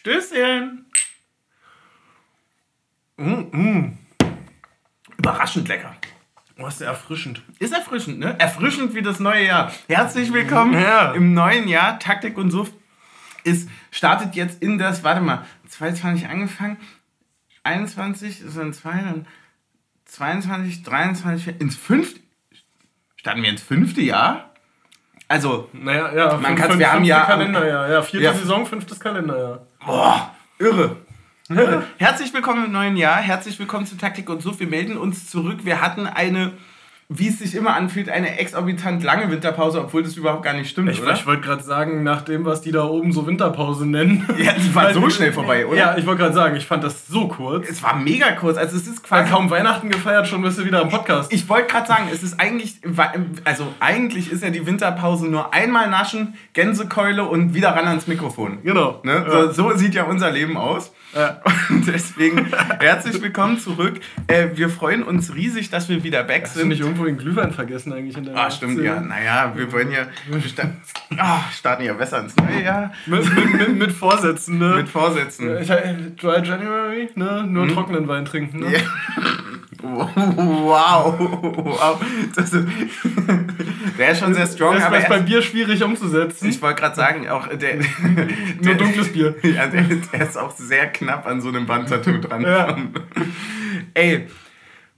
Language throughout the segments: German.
Stößchen. Mm, mm. Überraschend lecker. Oh, ist erfrischend. Ist erfrischend, ne? Erfrischend wie das neue Jahr. Herzlich willkommen Ja. im neuen Jahr. Taktik und Suft ist, startet jetzt in das, warte mal, 22 angefangen, 21, das sind zwei, dann 22, 23, ins fünfte, starten wir ins fünfte Jahr? Also, Naja, ja, Man kann's- wir haben ja- Kalenderjahr. Ja, vierte Ja. Saison, fünftes Kalenderjahr. Boah, irre. Herzlich willkommen im neuen Jahr. Herzlich willkommen zu Taktik und Suff. Wir melden uns zurück. Wir hatten eine, wie es sich immer anfühlt, eine exorbitant lange Winterpause, obwohl das überhaupt gar nicht stimmt, Ich, oder? ich wollte gerade sagen, nach dem, was die da oben so Winterpause nennen. Ja, die war so schnell vorbei, oder? Ja, ich wollte gerade sagen, ich fand das so kurz. Es war mega kurz. Also es ist quasi. kaum Weihnachten gefeiert, schon bist du wieder im Podcast. Ich wollte gerade sagen, es ist eigentlich, also eigentlich ist ja die Winterpause nur einmal naschen, Gänsekeule und wieder ran ans Mikrofon. genau. Ne? Ja. So, so sieht ja unser Leben aus. Ja. Und deswegen herzlich willkommen zurück. Äh, wir freuen uns riesig, dass wir wieder back sind. nicht irgendwo den Glühwein vergessen eigentlich in der Ah, stimmt, Szene? ja. Naja, wir wollen ja. Wir ah, starten ja besser ins neue Jahr. Mit, mit, mit, mit Vorsätzen, ne? Mit Vorsätzen. Dry January, ne? Nur trockenen Wein trinken, ne? Hm? Ja. Wow, wow. Das ist schon sehr strong, Das aber ist bei er, Bier schwierig umzusetzen. ich wollte gerade sagen, auch der, Nur dunkles Bier. ja, der, der ist auch sehr knapp an so einem Bandtattoo dran. Ja. Ey,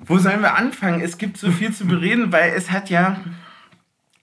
wo sollen wir anfangen? Es gibt so viel zu bereden, weil es hat ja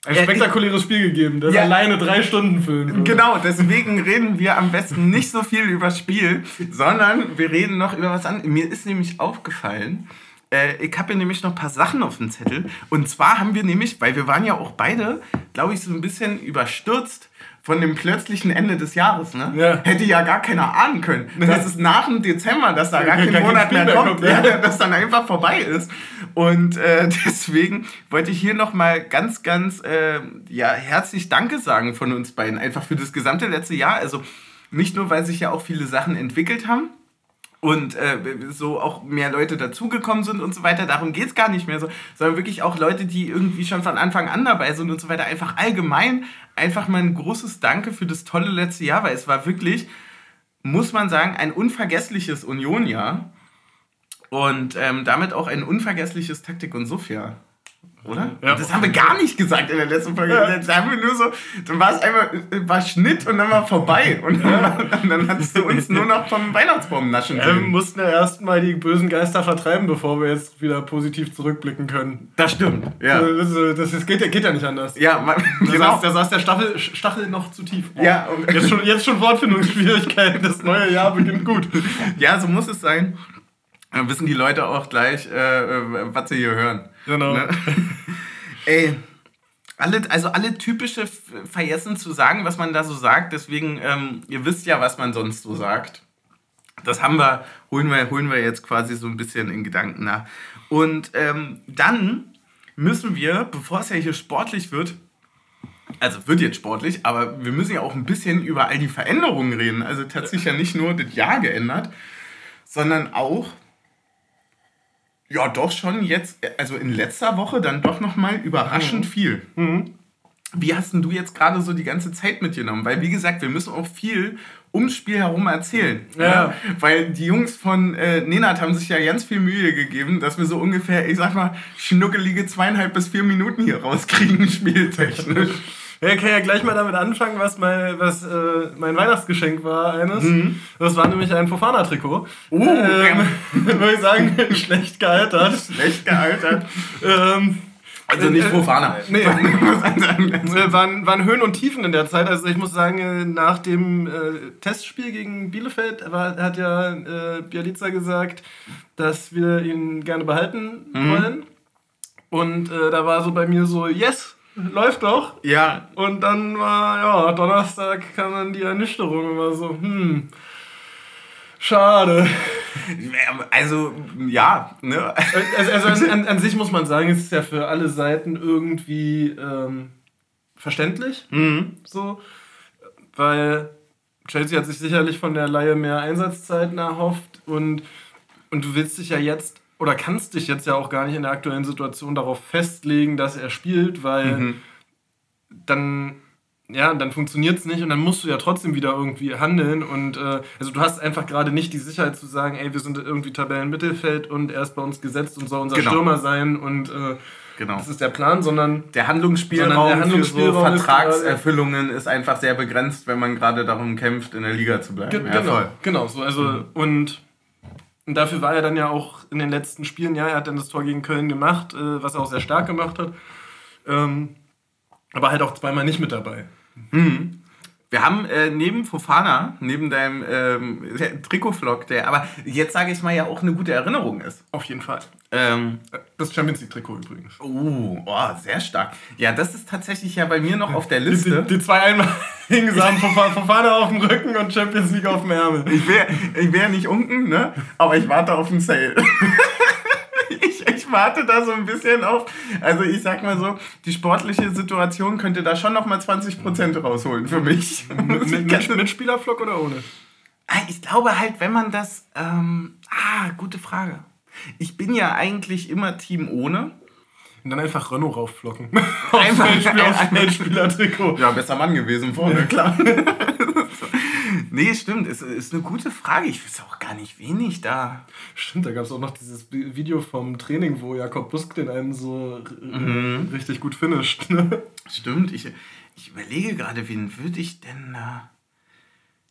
Ein spektakuläres Spiel gegeben, das Ja. alleine drei Stunden füllen. Genau, deswegen reden wir am besten nicht so viel über Spiel, sondern wir reden noch über was anderes. Mir ist nämlich aufgefallen, äh, ich habe hier nämlich noch ein paar Sachen auf dem Zettel. Und zwar haben wir nämlich, weil wir waren ja auch beide, glaube ich, so ein bisschen überstürzt von dem plötzlichen Ende des Jahres. Ne? Ja. Hätte ja gar keiner ahnen können. Das ist nach dem Dezember, dass da gar kein kein Monat mehr mehr kommt, kommt, ja. ja, dass dann einfach vorbei ist. Und äh, deswegen wollte ich hier nochmal ganz, ganz äh, ja, herzlich Danke sagen von uns beiden, einfach für das gesamte letzte Jahr. Also nicht nur, weil sich ja auch viele Sachen entwickelt haben, und äh, so auch mehr Leute dazugekommen sind und so weiter. Darum geht es gar nicht mehr so, sondern wirklich auch Leute, die irgendwie schon von Anfang an dabei sind und so weiter. Einfach allgemein einfach mal ein großes Danke für das tolle letzte Jahr, weil es war wirklich, muss man sagen, ein unvergessliches Union-Jahr und ähm, damit auch ein unvergessliches Taktik- und Suff-Jahr. Oder? Ja. Das haben wir gar nicht gesagt in der letzten Folge. Da haben wir nur so, dann war es einmal, äh, war Schnitt und dann war vorbei. Und dann, und dann hattest du uns nur noch vom Weihnachtsbaum naschen Ja, wir mussten ja erstmal die bösen Geister vertreiben, bevor wir jetzt wieder positiv zurückblicken können. Das stimmt. Ja. Das, ist- das, das geht, ja- geht ja nicht anders. Ja, man, Da, genau. saß, da saß der Stachel, Stachel noch zu tief. Ja, und- jetzt, schon, jetzt schon Wortfindungsschwierigkeiten. Das neue Jahr beginnt gut. ja, so muss es sein. Dann wissen die Leute auch gleich, äh, äh, was sie hier hören. Genau. Ne? Ey, alle, also alle typische vergessen zu sagen, was man da so sagt. Deswegen, ähm, ihr wisst ja, was man sonst so sagt. Das haben wir, holen wir, holen wir jetzt quasi so ein bisschen in Gedanken nach. Und ähm, dann müssen wir, bevor es ja hier sportlich wird, also wird jetzt sportlich, aber wir müssen ja auch ein bisschen über all die Veränderungen reden. Also sich ja nicht nur das Jahr geändert, sondern auch, ja doch schon jetzt, also in letzter Woche dann doch nochmal überraschend viel. Wie hast denn du jetzt gerade so die ganze Zeit mitgenommen? Weil, wie gesagt, wir müssen auch viel ums Spiel herum erzählen. Ja. Weil die Jungs von äh, Nenad haben sich ja ganz viel Mühe gegeben, dass wir so ungefähr, ich sag mal, schnuckelige zweieinhalb bis vier Minuten hier rauskriegen, spieltechnisch. Ja, ich kann ja gleich mal damit anfangen, was mein, was, äh, mein Weihnachtsgeschenk war eines. Das war nämlich ein Fofana-Trikot. Uh, ähm, würde ich sagen, schlecht gealtert. Schlecht gealtert. Ähm, Also nicht Äh, Profaner. nee. Muss man sagen. äh, waren, waren Höhen und Tiefen in der Zeit. Also ich muss sagen, äh, nach dem äh, Testspiel gegen Bielefeld war, hat ja äh, Bialica gesagt, dass wir ihn gerne behalten wollen. Und äh, da war so bei mir so, yes, läuft doch. Ja, Und dann war, ja, Donnerstag kam dann die Ernüchterung immer so, hm, schade. also ja, ne? Also, also an, an sich muss man sagen, es ist ja für alle Seiten irgendwie ähm, verständlich, Mhm. so, weil Chelsea hat sich sicherlich von der Laie mehr Einsatzzeiten erhofft und, und du willst dich ja jetzt oder kannst dich jetzt ja auch gar nicht in der aktuellen Situation darauf festlegen, dass er spielt, weil Mhm. dann ja, dann funktioniert es nicht und dann musst du ja trotzdem wieder irgendwie handeln. Und äh, also du hast einfach gerade nicht die Sicherheit zu sagen, ey, wir sind irgendwie Tabellenmittelfeld und er ist bei uns gesetzt und soll unser Genau. Stürmer sein und äh, Genau. das ist der Plan, sondern Der Handlungsspielraum, Sondern der Handlungsspielraum für so ist Vertragserfüllungen ist, einfach sehr begrenzt, wenn man gerade darum kämpft, in der Liga zu bleiben. Ge Ja, genau, voll. genau so. Also und, und dafür war er dann ja auch in den letzten Spielen, ja, er hat dann das Tor gegen Köln gemacht, äh, was er auch sehr stark gemacht hat. Ähm, aber halt auch zweimal nicht mit dabei. Wir haben äh, neben Fofana, neben deinem ähm, Trikotvlog, der aber jetzt sage ich mal ja auch eine gute Erinnerung ist. Auf jeden Fall. Ähm, Das Champions League Trikot übrigens. oh, oh, sehr stark. Ja, das ist tatsächlich ja bei mir noch auf der Die, Liste. die, die zwei einmaligen Sachen von Fofana auf dem Rücken und Champions League auf dem Ärmel. Ich wäre ich wär nicht unten, ne? aber ich warte auf den Sale. ich, warte da so ein bisschen auf. Also ich sag mal so, die sportliche Situation könnte da schon nochmal 20% rausholen für mich. Mit, mit, mit, mit Spielerflock oder ohne? Ah, Ich glaube halt, wenn man das... Ähm, ah, gute Frage. Ich bin ja eigentlich immer Team ohne. Und dann einfach Renault raufflocken. Einfach- auf Feldspieler-Trikot. Ja, besser Mann gewesen vorne, klar. nee, stimmt. Es ist eine gute Frage. Ich weiß auch gar nicht, wen ich da... Stimmt, da gab es auch noch dieses Video vom Training, wo Jakob Busk den einen so äh, Mhm. richtig gut finisht. ne? Stimmt, ich, ich überlege gerade, wen würde ich denn da.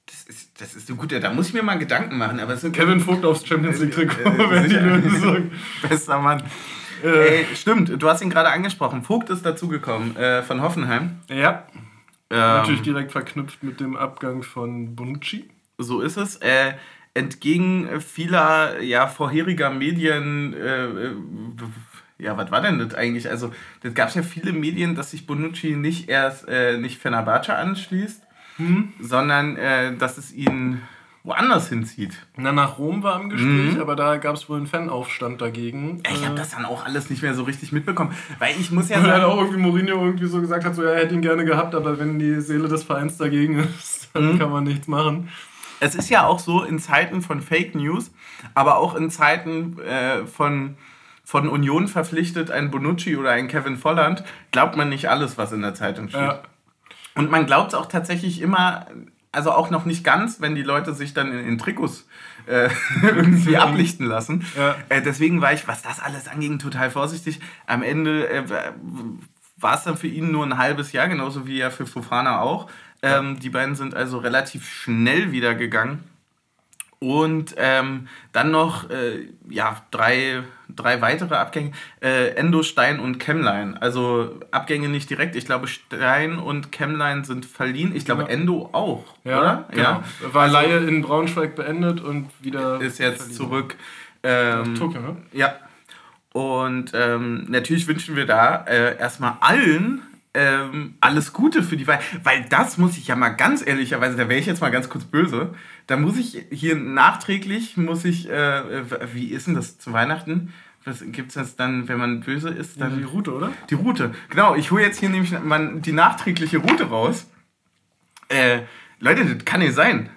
Das ist, das ist eine gute, da muss ich mir mal Gedanken machen, aber es sind Kevin Vogt aufs Champions League Trikot, Äh, wenn die. Lösung. Bester Mann. Äh, Ey, stimmt, du hast ihn gerade angesprochen. Vogt ist dazugekommen äh, von Hoffenheim. ja, Ähm, natürlich direkt verknüpft mit dem Abgang von Bonucci. So ist es. Äh, entgegen vieler ja, vorheriger Medien, äh, äh, ja, was war denn das eigentlich? Also, das gab es ja viele Medien, dass sich Bonucci nicht erst äh, nicht Fenerbahce anschließt, Hm? sondern dass es ihn woanders hinzieht. Na, nach Rom war im Gespräch, Mhm. aber da gab es wohl einen Fanaufstand dagegen. Ich habe Äh, das dann auch alles nicht mehr so richtig mitbekommen, weil ich muss ja Weil dann sagen, auch irgendwie Mourinho irgendwie so gesagt hat, so, ja, er hätte ihn gerne gehabt, aber wenn die Seele des Vereins dagegen ist, dann Mhm. kann man nichts machen. es ist ja auch so in Zeiten von Fake News, aber auch in Zeiten äh, von, von Union verpflichtet ein Bonucci oder ein Kevin Volland, glaubt man nicht alles, was in der Zeitung steht. Ja. Und man glaubt es auch tatsächlich immer, also auch noch nicht ganz, wenn die Leute sich dann in, in Trikots äh, irgendwie ablichten lassen. Ja. Äh, deswegen war ich, was das alles anging, total vorsichtig. Am Ende äh, war es dann für ihn nur ein halbes Jahr, genauso wie ja für Fofana auch. Ähm, Die beiden sind also relativ schnell wieder gegangen. Und ähm, dann noch äh, ja, drei, drei weitere Abgänge. Äh, Endo, Stein und Chemline. Also Abgänge nicht direkt. Ich glaube, Stein und Chemline sind verliehen. Ich glaube, Genau. Endo auch. Ja, oder? genau. War Laie in Braunschweig beendet und wieder. Ist jetzt verliehen. zurück. Ähm, Tokio, ne? Ja. Und ähm, natürlich wünschen wir da äh, erstmal allen ähm, alles Gute für die Wahl. Weil das muss ich ja mal ganz ehrlicherweise, da wäre ich jetzt mal ganz kurz böse, da muss ich hier nachträglich, muss ich, äh, wie ist denn das zu Weihnachten? Was gibt es das dann, wenn man böse ist? Dann Die Route, oder? die Route. Genau, ich hole jetzt hier nämlich mal die nachträgliche Route raus. Äh, Leute, das kann nicht sein.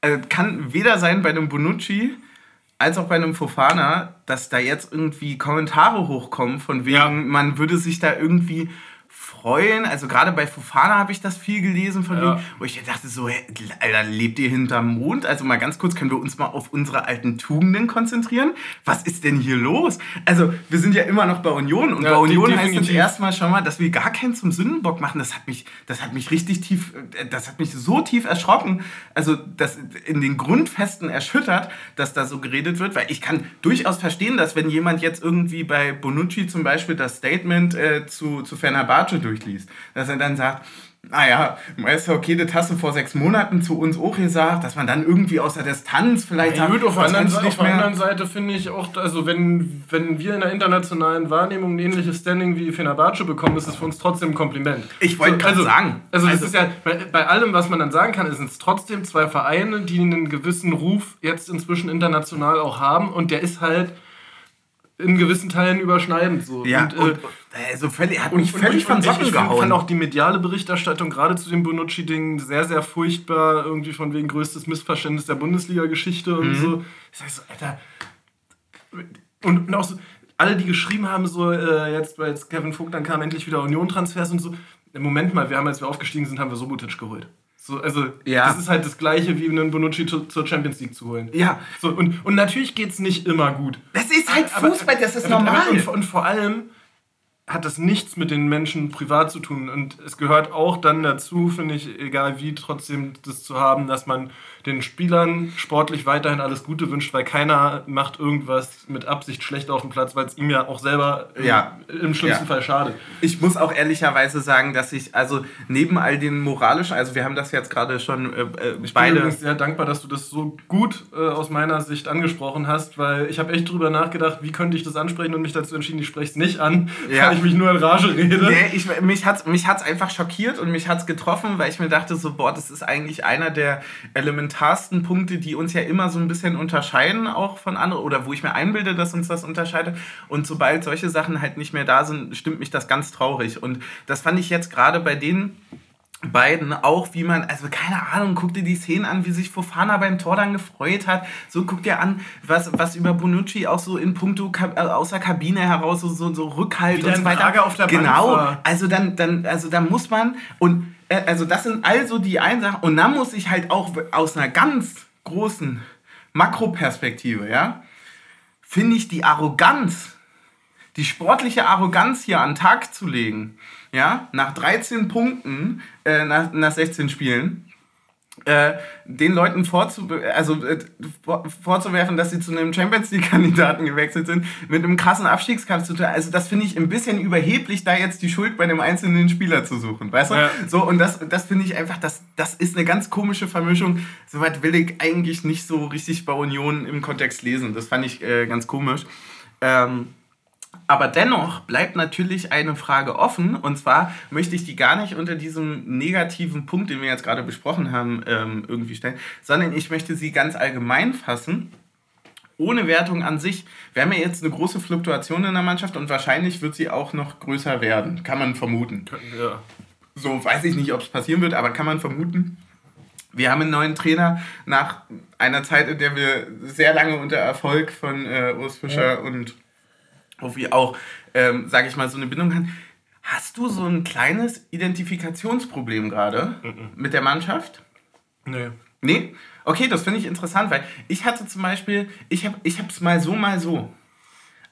Also, das kann weder sein bei einem Bonucci als auch bei einem Fofana, dass da jetzt irgendwie Kommentare hochkommen, von wegen, Ja. man würde sich da irgendwie freuen. Also gerade bei Fofana habe ich das viel gelesen, von Ja. wegen, wo ich dachte so, Alter, lebt ihr hinterm Mond? Also mal ganz kurz, können wir uns mal auf unsere alten Tugenden konzentrieren? Was ist denn hier los? Also wir sind ja immer noch bei Union und Ja, bei Union de- heißt es definitiv. erstmal schon mal, dass wir gar keinen zum Sündenbock machen. Das hat mich, das hat mich richtig tief, äh, das hat mich so tief erschrocken, also das in den Grundfesten erschüttert, dass da so geredet wird, weil ich kann durchaus verstehen, dass wenn jemand jetzt irgendwie bei Bonucci zum Beispiel das Statement äh, zu, zu Fenerbahce durchliest, dass er dann sagt, naja, Meister, okay, das hast du vor sechs Monaten zu uns auch gesagt, dass man dann irgendwie aus der Distanz vielleicht Ja, gut, auf der das anderen, du auf der anderen Seite finde ich auch, also wenn, wenn wir in der internationalen Wahrnehmung ein ähnliches Standing wie Fenerbahce bekommen, ist es für uns trotzdem ein Kompliment. Ich wollte gerade also, sagen. Also, das Also- ist ja, bei, allem, was man dann sagen kann, sind es trotzdem zwei Vereine, die einen gewissen Ruf jetzt inzwischen international auch haben und der ist halt in gewissen Teilen überschneidend so. Ja, und, äh, und, also völlig, hat mich völlig von und Socken ich, ich gehauen. fand auch die mediale Berichterstattung gerade zu dem Bonucci-Ding sehr, sehr furchtbar. Irgendwie von wegen größtes Missverständnis der Bundesliga-Geschichte Mhm. und so. Ich sag so, Alter. Und, und auch so, alle, die geschrieben haben, so, äh, jetzt, weil jetzt Kevin Vogt dann kam, endlich wieder Union-Transfers und so. Moment mal, wir haben, als wir aufgestiegen sind, haben wir Sobotic geholt. So, also, ja. das ist halt das Gleiche, wie einen Bonucci zur Champions League zu holen. Ja. So, und, und natürlich geht es nicht immer gut. Das ist halt Fußball, aber, das ist normal. Und, und vor allem hat das nichts mit den Menschen privat zu tun. Und es gehört auch dann dazu, finde ich, egal wie, trotzdem das zu haben, dass man den Spielern sportlich weiterhin alles Gute wünscht, weil keiner macht irgendwas mit Absicht schlecht auf dem Platz, weil es ihm ja auch selber ja. im, im schlimmsten ja. Fall schadet. Ich muss auch ehrlicherweise sagen, dass ich, also neben all den moralischen, also wir haben das jetzt gerade schon äh, äh ich beide... Ich bin sehr dankbar, dass du das so gut äh, aus meiner Sicht angesprochen hast, weil ich habe echt drüber nachgedacht, wie könnte ich das ansprechen und mich dazu entschieden, ich spreche es nicht an, ja. weil ich mich nur in Rage rede. Nee, ich, mich hat es mich hat's einfach schockiert und mich hat es getroffen, weil ich mir dachte so, boah, das ist eigentlich einer der elementaren elementarsten Punkte, die uns ja immer so ein bisschen unterscheiden, auch von anderen, oder wo ich mir einbilde, dass uns das unterscheidet. Und sobald solche Sachen halt nicht mehr da sind, stimmt mich das ganz traurig. Und das fand ich jetzt gerade bei denen beiden auch, wie man, also keine Ahnung, guck dir die Szenen an, wie sich Fofana beim Tor dann gefreut hat. So guck dir an, was, was über Bonucci auch so in puncto äh, aus der Kabine heraus so, so, so Rückhalt Wieder und so weiter. Auf der genau, Bank also dann, dann, also dann muss man und also das sind also die einen Sachen. Und dann muss ich halt auch aus einer ganz großen Makroperspektive, ja, finde ich die Arroganz, die sportliche Arroganz hier an den Tag zu legen, ja, nach 13 Punkten, äh, nach, nach 16 Spielen, äh, den Leuten vorzu also, äh, vorzuwerfen, dass sie zu einem Champions League-Kandidaten gewechselt sind, mit einem krassen Abstiegskampf zu tun. Also das finde ich ein bisschen überheblich, da jetzt die Schuld bei einem einzelnen Spieler zu suchen, weißt du? Ja. So, und das, das finde ich einfach, das, das ist eine ganz komische Vermischung. Soweit will ich eigentlich nicht so richtig bei Union im Kontext lesen. Das fand ich äh, ganz komisch. Ähm, aber dennoch bleibt natürlich eine Frage offen und zwar möchte ich die gar nicht unter diesem negativen Punkt, den wir jetzt gerade besprochen haben, ähm, irgendwie stellen, sondern ich möchte sie ganz allgemein fassen, ohne Wertung an sich. Wir haben ja jetzt eine große Fluktuation in der Mannschaft und wahrscheinlich wird sie auch noch größer werden, kann man vermuten. Ja. So weiß ich nicht, ob es passieren wird, aber kann man vermuten. Wir haben einen neuen Trainer nach einer Zeit, in der wir sehr lange unter Erfolg von äh, Urs Fischer ja. und wo wir auch, ähm, sage ich mal, so eine Bindung haben. Hast du so ein kleines Identifikationsproblem gerade mit der Mannschaft? Nee. Nee? Okay, das finde ich interessant, weil ich hatte zum Beispiel, ich habe es mal so, mal so.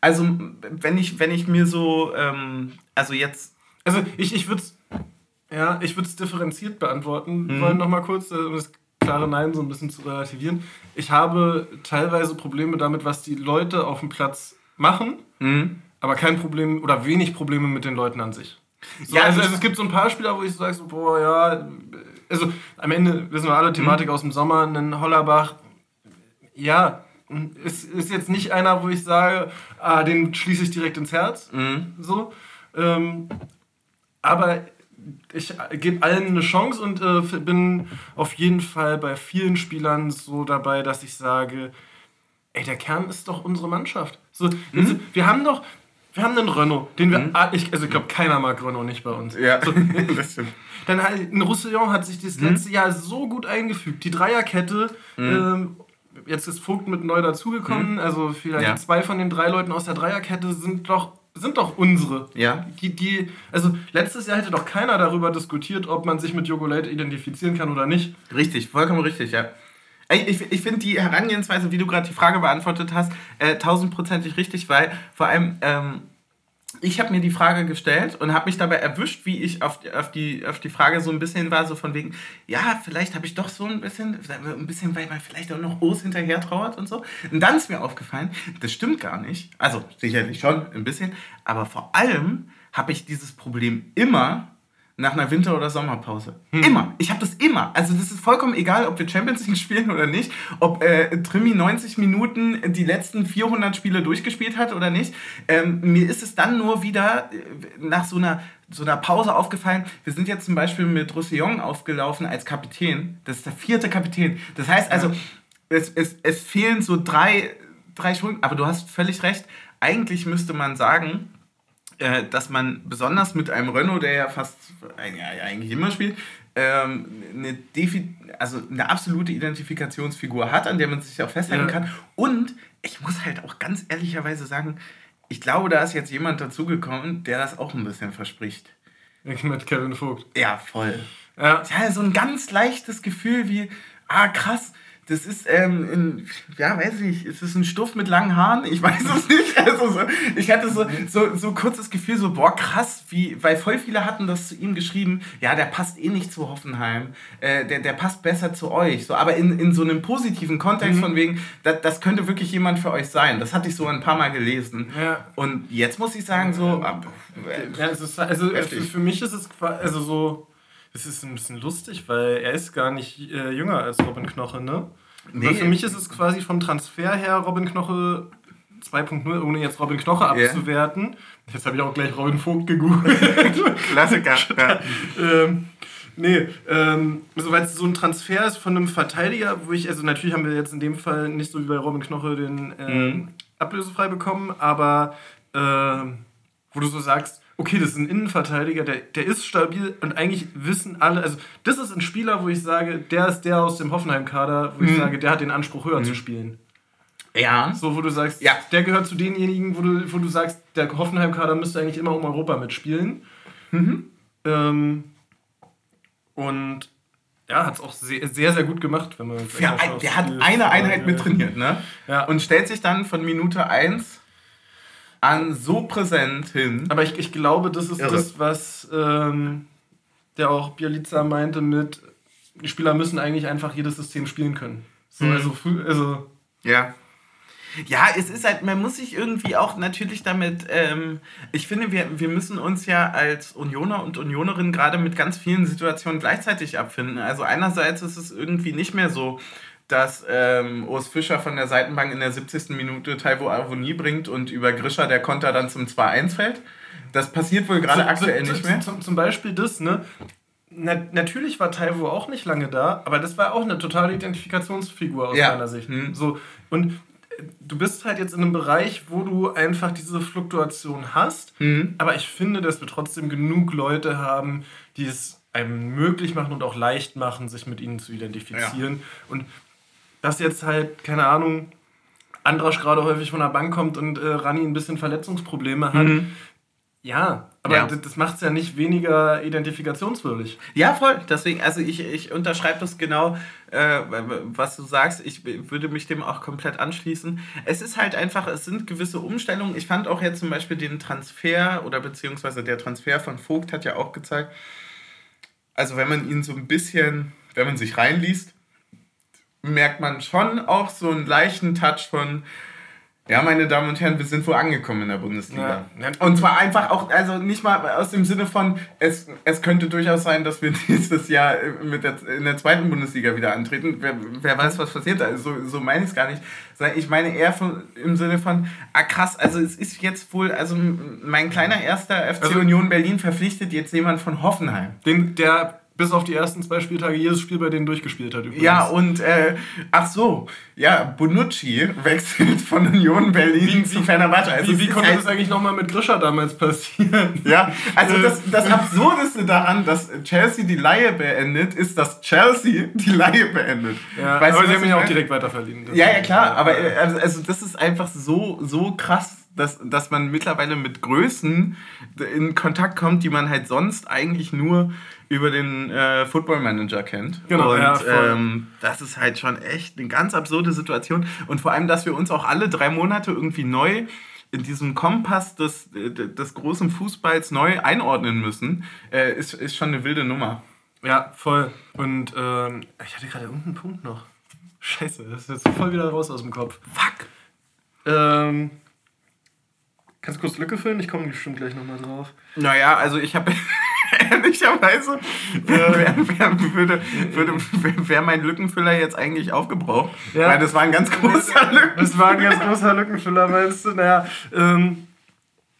Also, wenn ich, wenn ich mir so, ähm, also jetzt. Also, ich, ich würde es ja, differenziert beantworten mhm. wollen, nochmal kurz, um das klare Nein so ein bisschen zu relativieren. Ich habe teilweise Probleme damit, was die Leute auf dem Platz machen, mhm. aber kein Problem oder wenig Probleme mit den Leuten an sich. So, ja, also, also, es gibt so ein paar Spieler, wo ich so sage, so, boah, ja, also am Ende wissen wir alle Thematik mhm. aus dem Sommer, einen Hollerbach, ja, ist, ist jetzt nicht einer, wo ich sage, ah, den schließe ich direkt ins Herz, mhm. so, ähm, aber ich gebe allen eine Chance und äh, bin auf jeden Fall bei vielen Spielern so dabei, dass ich sage, ey, der Kern ist doch unsere Mannschaft. So, mhm. also, wir haben doch, wir haben einen Renault, den wir, mhm. ich, also ich glaube, keiner mag Renault nicht bei uns. Ja, so, das stimmt. Dann halt, ein Roussillon hat sich das mhm. letzte Jahr so gut eingefügt. Die Dreierkette, mhm. ähm, jetzt ist Vogt mit neu dazugekommen, mhm. also vielleicht ja. zwei von den drei Leuten aus der Dreierkette sind doch sind doch unsere. Ja. Die, die, also letztes Jahr hätte doch keiner darüber diskutiert, ob man sich mit Jogo Late identifizieren kann oder nicht. Richtig, vollkommen richtig, ja. Ich, ich finde die Herangehensweise, wie du gerade die Frage beantwortet hast, äh, tausendprozentig richtig, weil vor allem ähm, ich habe mir die Frage gestellt und habe mich dabei erwischt, wie ich auf auf, die, auf die Frage so ein bisschen war, so von wegen, ja, vielleicht habe ich doch so ein bisschen, ein bisschen, weil man vielleicht auch noch O's hinterher trauert und so. Und dann ist mir aufgefallen, das stimmt gar nicht. Also sicherlich schon ein bisschen, aber vor allem habe ich dieses Problem immer nach einer Winter- oder Sommerpause. Hm. Immer. Ich habe das immer. Also das ist vollkommen egal, ob wir Champions League spielen oder nicht, ob äh, Trimi 90 Minuten die letzten 400 Spiele durchgespielt hat oder nicht. Ähm, mir ist es dann nur wieder äh, nach so einer, so einer Pause aufgefallen, wir sind jetzt zum Beispiel mit Roussillon aufgelaufen als Kapitän. Das ist der vierte Kapitän. Das heißt also, ja. es, es, es fehlen so drei, drei Schwung, aber du hast völlig recht. Eigentlich müsste man sagen, äh, dass man besonders mit einem Renault, der ja fast ja, eigentlich immer spielt, ähm, eine, Defi also eine absolute Identifikationsfigur hat, an der man sich auch festhalten ja. kann. Und ich muss halt auch ganz ehrlicherweise sagen, ich glaube, da ist jetzt jemand dazugekommen, der das auch ein bisschen verspricht. Mit Kevin Vogt. Ja, voll. Ja. ja, so ein ganz leichtes Gefühl wie, ah krass, das ist, ähm, in, ja, weiß ich, ist es ein Stuff mit langen Haaren? Ich weiß es nicht. Also so, ich hatte so, so, so kurzes Gefühl, so, boah, krass, wie, weil voll viele hatten das zu ihm geschrieben, ja, der passt eh nicht zu Hoffenheim, äh, der, der passt besser zu euch. So, aber in, in so einem positiven Kontext mhm. von wegen, das, das könnte wirklich jemand für euch sein. Das hatte ich so ein paar Mal gelesen. Ja. Und jetzt muss ich sagen, so, ja, es ist, also für mich ist es also so, es ist ein bisschen lustig, weil er ist gar nicht äh, jünger als Robin Knoche, ne? Nee. für mich ist es quasi vom Transfer her Robin Knoche 2.0, ohne jetzt Robin Knoche yeah. abzuwerten. Jetzt habe ich auch gleich Robin Vogt gegoogelt. Klassiker. ja. ähm, nee, ähm, also weil es so ein Transfer ist von einem Verteidiger, wo ich, also natürlich haben wir jetzt in dem Fall nicht so wie bei Robin Knoche den ähm, mhm. ablösefrei bekommen, aber äh, wo du so sagst, okay, das ist ein Innenverteidiger, der, der ist stabil und eigentlich wissen alle, also das ist ein Spieler, wo ich sage, der ist der aus dem Hoffenheim-Kader, wo mhm. ich sage, der hat den Anspruch, höher mhm. zu spielen. Ja. So, wo du sagst, ja. der gehört zu denjenigen, wo du, wo du sagst, der Hoffenheim-Kader müsste eigentlich immer um Europa mitspielen. Mhm. Ähm, und ja, hat es auch sehr, sehr, sehr gut gemacht, wenn man. Ja, der hat eine Einheit mit trainiert, ne? Ja. Und stellt sich dann von Minute 1 an so präsent hin. Aber ich, ich glaube, das ist Irre. das, was ähm, der auch Bialica meinte mit, die Spieler müssen eigentlich einfach jedes System spielen können. So, mhm. also, also. Ja. Ja, es ist halt, man muss sich irgendwie auch natürlich damit, ähm, ich finde, wir, wir müssen uns ja als Unioner und Unionerinnen gerade mit ganz vielen Situationen gleichzeitig abfinden. Also einerseits ist es irgendwie nicht mehr so, dass ähm, Urs Fischer von der Seitenbank in der 70. Minute Taiwo Avonie bringt und über Grischer der Konter dann zum 2-1 fällt. Das passiert wohl gerade aktuell nicht mehr. Zum, zum Beispiel das, ne? Na, natürlich war Taiwo auch nicht lange da, aber das war auch eine totale Identifikationsfigur aus ja. meiner Sicht. Mhm. So, und äh, du bist halt jetzt in einem Bereich, wo du einfach diese Fluktuation hast, mhm. aber ich finde, dass wir trotzdem genug Leute haben, die es einem möglich machen und auch leicht machen, sich mit ihnen zu identifizieren. Ja. Und dass jetzt halt, keine Ahnung, Andrasch gerade häufig von der Bank kommt und äh, Rani ein bisschen Verletzungsprobleme hat. Mhm. Ja, aber ja. das macht es ja nicht weniger identifikationswürdig. Ja, voll. Deswegen, also ich, ich unterschreibe das genau, äh, was du sagst. Ich würde mich dem auch komplett anschließen. Es ist halt einfach, es sind gewisse Umstellungen. Ich fand auch jetzt zum Beispiel den Transfer oder beziehungsweise der Transfer von Vogt hat ja auch gezeigt, also wenn man ihn so ein bisschen, wenn man sich reinliest, merkt man schon auch so einen leichten Touch von, ja, meine Damen und Herren, wir sind wohl angekommen in der Bundesliga. Ja. Und zwar einfach auch, also nicht mal aus dem Sinne von, es, es könnte durchaus sein, dass wir nächstes Jahr mit der, in der zweiten Bundesliga wieder antreten. Wer, wer weiß, was passiert. Also so, so meine ich es gar nicht. Ich meine eher von, im Sinne von, ah krass, also es ist jetzt wohl, also mein kleiner erster FC also, Union Berlin verpflichtet jetzt jemand von Hoffenheim. Den, der bis auf die ersten zwei Spieltage jedes Spiel bei denen durchgespielt hat. Übrigens. Ja, und äh, ach so, ja, Bonucci wechselt von Union Berlin wie, zu Fenerbahce. Also wie, wie konnte halt das eigentlich nochmal mit Grischer damals passieren? Ja, also das, das Absurdeste daran, dass Chelsea die Laie beendet, ist, dass Chelsea die Laie beendet. Ja, weißt aber du, sie haben ihn ja auch direkt weiterverliehen. Ja, ja, klar, aber äh, also, also das ist einfach so, so krass dass, dass man mittlerweile mit Größen in Kontakt kommt, die man halt sonst eigentlich nur über den äh, Football Manager kennt. Genau. Und ja, ähm, das ist halt schon echt eine ganz absurde Situation. Und vor allem, dass wir uns auch alle drei Monate irgendwie neu in diesem Kompass des, des großen Fußballs neu einordnen müssen, äh, ist, ist schon eine wilde Nummer. Ja, voll. Und ähm, ich hatte gerade irgendeinen Punkt noch. Scheiße, das ist jetzt voll wieder raus aus dem Kopf. Fuck! Ähm, kannst du kurz Lücke füllen? Ich komme bestimmt gleich nochmal drauf. Naja, also ich habe ehrlicherweise wäre wär, würde, wär mein Lückenfüller jetzt eigentlich aufgebraucht. Ja. Weil das war ein ganz großer Lückenfüller. Das war ein ganz großer Lückenfüller, meinst du? Naja, ähm,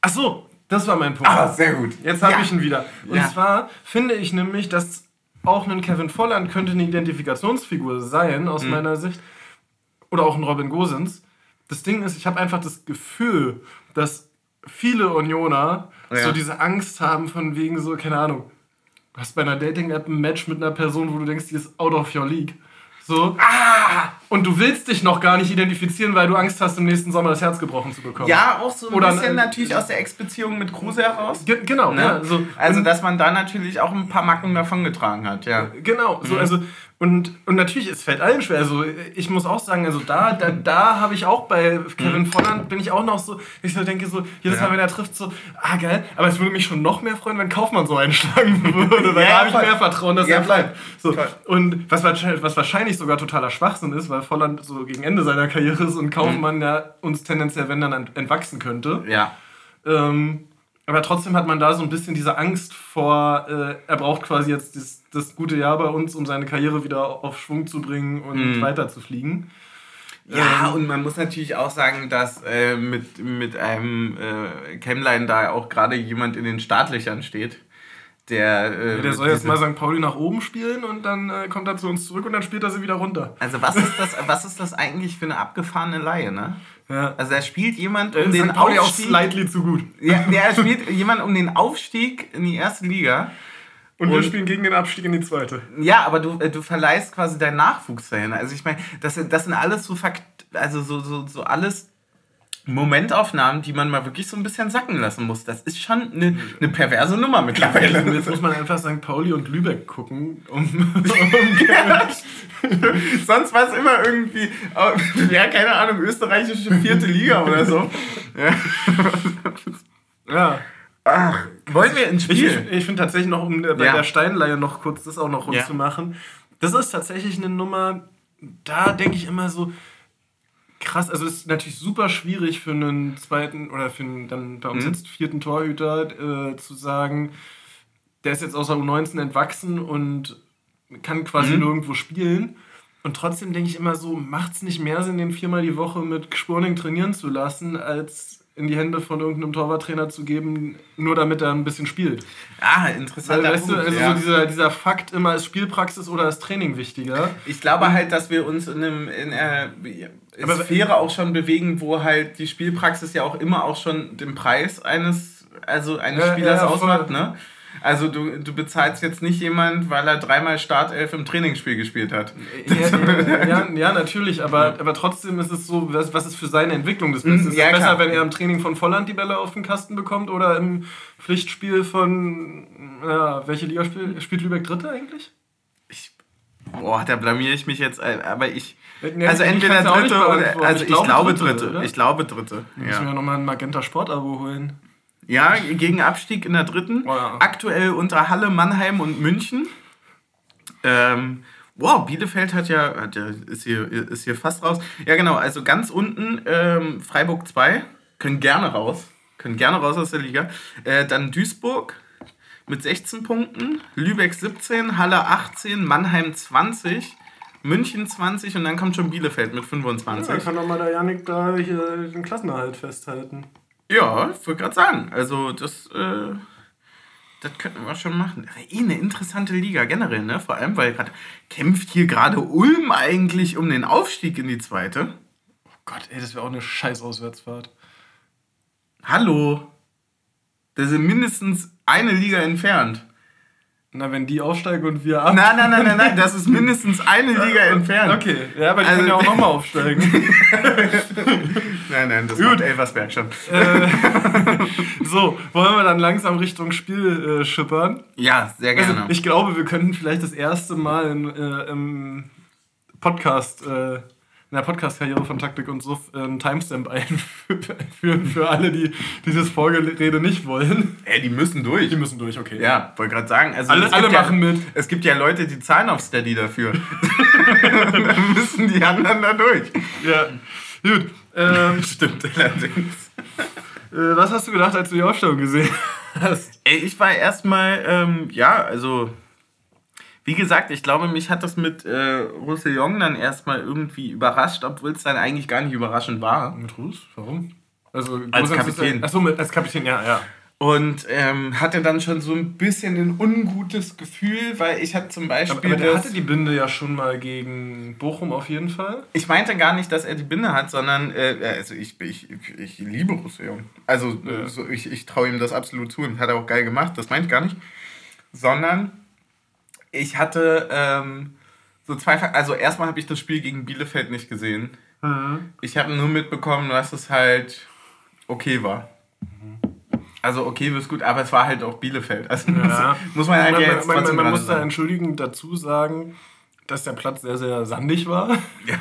ach so, das war mein Punkt. Ah, sehr gut. Jetzt habe ja. ich ihn wieder. Und ja. zwar finde ich nämlich, dass auch ein Kevin Volland könnte eine Identifikationsfigur sein, aus mhm. meiner Sicht. Oder auch ein Robin Gosens. Das Ding ist, ich habe einfach das Gefühl, dass viele Unioner ja. so diese Angst haben von wegen so, keine Ahnung, du hast bei einer Dating-App ein Match mit einer Person, wo du denkst, die ist out of your league. So. Ah, und du willst dich noch gar nicht identifizieren, weil du Angst hast, im nächsten Sommer das Herz gebrochen zu bekommen. Ja, auch so ein Oder, bisschen äh, natürlich aus der Ex-Beziehung mit Kruse heraus. Ge genau, Ne? ja. So, also, und- dass man da natürlich auch ein paar Macken davongetragen hat, ja. Genau, so, also und, und natürlich, es fällt allen schwer. Also ich muss auch sagen, also da, da, da habe ich auch bei Kevin Volland, bin ich auch noch so, ich so denke so, jedes. Mal, wenn er trifft, so, ah geil, aber es würde mich schon noch mehr freuen, wenn Kaufmann so einschlagen würde, weil Ja, da habe ich mehr Vertrauen, dass Ja, er bleibt. So, Voll. und was wahrscheinlich, was wahrscheinlich sogar totaler Schwachsinn ist, weil Volland so gegen Ende seiner Karriere ist und Kaufmann ja uns tendenziell, wenn dann, ent- entwachsen könnte. Ja. Ähm, aber trotzdem hat man da so ein bisschen diese Angst vor, äh, er braucht quasi jetzt das, das gute Jahr bei uns, um seine Karriere wieder auf Schwung zu bringen und Mhm. weiter zu fliegen. Ja, Ähm, und man muss natürlich auch sagen, dass äh, mit, mit einem äh, Chemline da auch gerade jemand in den Startlöchern steht. Der, äh, Der soll jetzt mal St. Pauli nach oben spielen und dann äh, kommt er zu uns zurück und dann spielt er sie wieder runter. Also was ist das, was ist das eigentlich für eine abgefahrene Laie, ne? Ja. Also da spielt jemand Äh, um den St. Pauli auch Aufstieg. slightly zu gut. Ja, der spielt jemand um den Aufstieg in die erste Liga. Und, wir Und- spielen gegen den Abstieg in die zweite. Ja, aber du, äh, du verleihst quasi deinen Nachwuchs dahin. Also ich meine, das, das sind alles so Fakt, also so, so, so alles Momentaufnahmen, die man mal wirklich so ein bisschen sacken lassen muss. Das ist schon eine, eine perverse Nummer mittlerweile. Jetzt muss man einfach St. Pauli und Lübeck gucken, um, Sonst war es immer irgendwie, ja, keine Ahnung, österreichische vierte Liga oder so. Ja. ja. Ach, wollen wir ins Ich, Spiel? ich finde tatsächlich noch, um bei Ja. der Steinleihe noch kurz das auch noch rund Ja. zu machen, das ist tatsächlich eine Nummer, da denke ich immer so, krass, also es ist natürlich super schwierig für einen zweiten oder für einen dann bei uns Mhm. jetzt vierten Torhüter äh, zu sagen, der ist jetzt außer U19 entwachsen und kann quasi Mhm. nirgendwo spielen. Und trotzdem denke ich immer so, macht es nicht mehr Sinn, den viermal die Woche mit Sporning trainieren zu lassen, als in die Hände von irgendeinem Torwarttrainer zu geben, nur damit er ein bisschen spielt. Ah, Weil, interessanter weißt du, Punkt, also ja. so dieser, dieser Fakt immer, ist Spielpraxis oder ist Training wichtiger? Ich glaube halt, dass wir uns in, einem, in einer Aber- Sphäre auch schon bewegen, wo halt die Spielpraxis ja auch immer auch schon den Preis eines, also eines Ja, Spielers ja, ausmacht. Ne? Also du, du bezahlst jetzt nicht jemand, weil er dreimal Startelf im Trainingsspiel gespielt hat. Ja, ja, ja, natürlich, aber, aber trotzdem ist es so, was, was ist für seine Entwicklung das Beste? Mhm, Ist ja, es besser, klar. wenn er im Training von Volland die Bälle auf den Kasten bekommt oder im Pflichtspiel von, ja, welche Liga spielt, spielt Lübeck Dritte eigentlich? Ich, boah, da blamier ich mich jetzt, äh, aber ich. Ja, Also ich entweder ja dritte oder. Also Ich glaube dritte, dritte. Ich glaube dritte. Müssen wir Ja. nochmal ein Magenta Sport-Abo holen. Ja, gegen Abstieg in der dritten. Oh ja. Aktuell unter Halle, Mannheim und München. Ähm, wow, Bielefeld hat ja, hat ja ist, hier, ist hier fast raus. Ja, genau, also ganz unten ähm, Freiburg 2, können gerne raus. Können gerne raus aus der Liga. Äh, dann Duisburg mit 16 Punkten, Lübeck 17, Halle 18, Mannheim 20, München 20 und dann kommt schon Bielefeld mit 25. kann doch mal der Janik da hier den Klassenerhalt festhalten. Ja, ich wollte gerade sagen. Also, das, äh, das könnten wir schon machen. Eh eine interessante Liga generell, ne? Vor allem, weil gerade kämpft hier gerade Ulm eigentlich um den Aufstieg in die zweite. Oh Gott, ey, das wäre auch eine scheiß Auswärtsfahrt. Hallo. Da sind mindestens eine Liga entfernt. Na, wenn die aufsteigen und wir ab. Nein, nein, nein, nein, nein, das ist mindestens eine Liga entfernt. Okay, ja, aber die Also- können ja auch nochmal aufsteigen. Nein, nein, das macht Elversberg schon. äh, so, wollen wir dann langsam Richtung Spiel äh, schippern? Ja, sehr Also, gerne. ich glaube, wir könnten vielleicht das erste Mal in, äh, im Podcast, äh, in der Podcast-Karriere von Taktik und so äh, einen Timestamp einführen für alle, die dieses Vorgerede nicht wollen. Ey, die müssen durch. Die müssen durch, okay. Ja, wollte gerade sagen. Also Alle- alle ja, machen mit. Es gibt ja Leute, die zahlen auf Steady dafür. Dann müssen die anderen da durch. ja. Gut. Ähm, Stimmt allerdings. äh, was hast du gedacht, als du die Aufstellung gesehen hast? Ey, ich war erstmal, ähm, ja, also, wie gesagt, ich glaube, mich hat das mit äh, Roussillon dann erstmal irgendwie überrascht, obwohl es dann eigentlich gar nicht überraschend war. Mit Ruß? Warum? Also, Als ja- Kapitän. Achso, als Kapitän, ja, ja. Und ähm, hatte dann schon so ein bisschen ein ungutes Gefühl, weil ich hatte zum Aber, Beispiel. aber der das- hatte die Binde ja schon mal gegen Bochum auf jeden Fall. Ich meinte gar nicht, dass er die Binde hat, sondern äh, also ich, ich, ich liebe Roussillon. Also Ja. so, ich, ich traue ihm das absolut zu und hat er auch geil gemacht, das meinte ich gar nicht. Sondern ich hatte ähm, so zwei Fakten. Also erstmal habe ich das Spiel gegen Bielefeld nicht gesehen. Mhm. Ich habe nur mitbekommen, dass es halt okay war. Also okay, ist gut, aber es war halt auch Bielefeld. Also Ja. muss, man halt man, ja man, jetzt man, man dran muss da entschuldigend dazu sagen, dass der Platz sehr, sehr sandig war. Ja.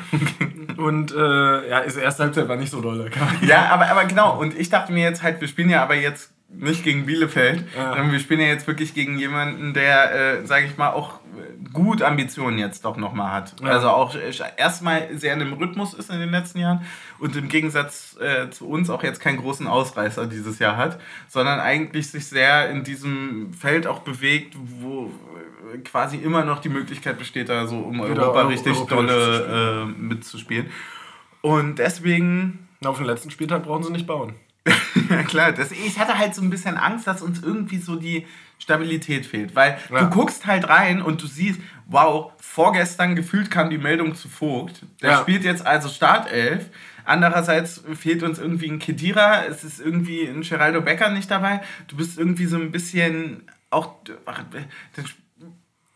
Und äh, ja, die erste Halbzeit war nicht so doll. ja aber, aber genau. Und ich dachte mir jetzt halt, wir spielen ja aber jetzt nicht gegen Bielefeld, Ja. sondern wir spielen ja jetzt wirklich gegen jemanden, der, äh, sage ich mal, auch äh, gut Ambitionen jetzt doch nochmal hat. Ja. Also auch äh, erstmal sehr in dem Rhythmus ist in den letzten Jahren und im Gegensatz äh, zu uns auch jetzt keinen großen Ausreißer dieses Jahr hat, sondern eigentlich sich sehr in diesem Feld auch bewegt, wo äh, quasi immer noch die Möglichkeit besteht, da so um Europa eu- richtig dolle äh, mitzuspielen. Und deswegen Auf den letzten Spieltag brauchen sie nicht bauen. Ja klar, das, ich hatte halt so ein bisschen Angst, dass uns irgendwie so die Stabilität fehlt. Weil Ja. du guckst halt rein und du siehst, wow, vorgestern gefühlt kam die Meldung zu Vogt. Der Ja. spielt jetzt also Startelf. Andererseits fehlt uns irgendwie ein Kedira, es ist irgendwie ein Geraldo Becker nicht dabei. Du bist irgendwie so ein bisschen auch. ach,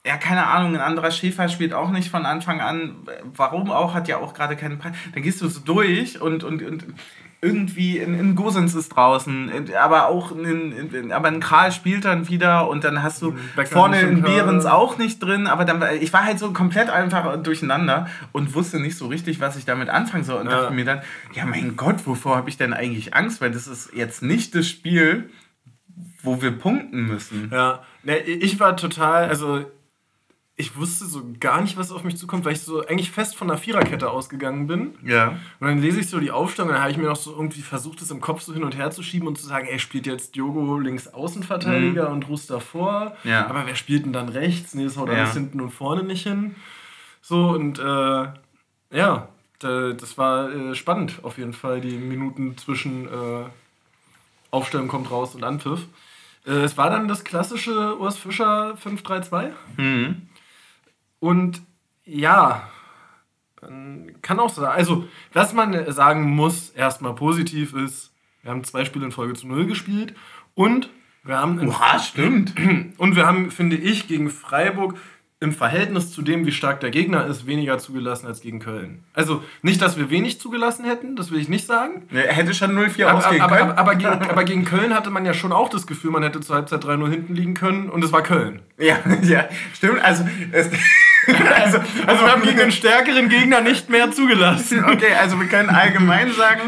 Ja, keine Ahnung, ein anderer Schäfer spielt auch nicht von Anfang an. Warum auch? Hat ja auch gerade keinen Preis. Dann gehst du so durch und, und, und irgendwie in, in Gosens ist draußen, in- aber auch in, in, aber ein Kral spielt dann wieder und dann hast du Becker vorne in Behrens auch nicht drin, aber dann ich war halt so komplett einfach durcheinander und wusste nicht so richtig, was ich damit anfangen soll und Ja. dachte mir dann, ja mein Gott, wovor habe ich denn eigentlich Angst, weil das ist jetzt nicht das Spiel, wo wir punkten müssen. Ja, ne, ich war total, also ich wusste so gar nicht, was auf mich zukommt, weil ich so eigentlich fest von der Viererkette ausgegangen bin. Ja. Und dann lese ich so die Aufstellung, dann habe ich mir noch so irgendwie versucht, das im Kopf so hin und her zu schieben und zu sagen, ey, spielt jetzt Diogo links Außenverteidiger und Rus davor. Mhm. Ja. Aber wer spielt denn dann rechts? Nee, das haut Ja. alles hinten und vorne nicht hin. So, und äh, ja, da, das war äh, spannend auf jeden Fall, die Minuten zwischen äh, Aufstellung kommt raus und Anpfiff. Äh, es war dann das klassische Urs Fischer 5-3-2. Mhm. Und ja, kann auch sagen, also was man sagen muss, erstmal positiv ist, wir haben zwei Spiele in Folge zu null gespielt und wir haben, Oha, stimmt. und wir haben, finde ich, gegen Freiburg im Verhältnis zu dem, wie stark der Gegner ist, weniger zugelassen als gegen Köln. Also nicht, dass wir wenig zugelassen hätten, das will ich nicht sagen. Ja, Hätte schon 0-4 Aber, ausgehen aber, können. aber, aber, gegen, aber gegen Köln hatte man ja schon auch das Gefühl, man hätte zur Halbzeit 3-0 hinten liegen können und es war Köln. ja, ja, stimmt. Also, es, also, Also wir haben gegen einen stärkeren Gegner nicht mehr zugelassen. Okay, also wir können allgemein sagen,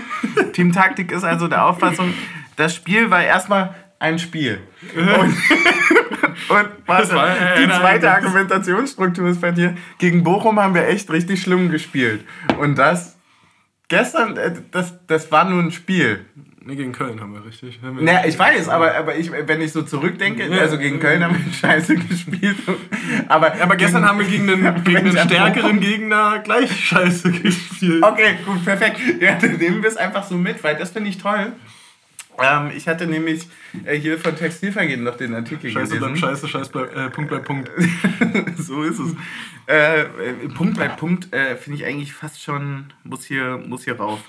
Teamtaktik ist also der Auffassung, das Spiel war erstmal ein Spiel. Und, und äh, die zweite Argumentationsstruktur ist bei dir, gegen Bochum haben wir echt richtig schlimm gespielt. Und das gestern, äh, das, das war nur ein Spiel. Nee, gegen Köln haben wir richtig. Haben wir Naja, ich weiß, aber, aber ich, wenn ich so zurückdenke, Ja. also gegen Köln haben wir scheiße gespielt. Aber, aber gestern haben wir gegen einen, gegen einen stärkeren Gegner gleich scheiße gespielt. Okay, gut, perfekt. Ja, dann nehmen wir es einfach so mit, weil das finde ich toll. Ähm, ich hatte nämlich äh, hier von Textilvergehen noch den Artikel Scheiße gelesen. scheiße, scheiße bleibt, äh, Punkt bleibt Punkt. so ist es. Äh, äh, Punkt bleibt Punkt äh, finde ich eigentlich fast schon, muss hier, muss hier rauf.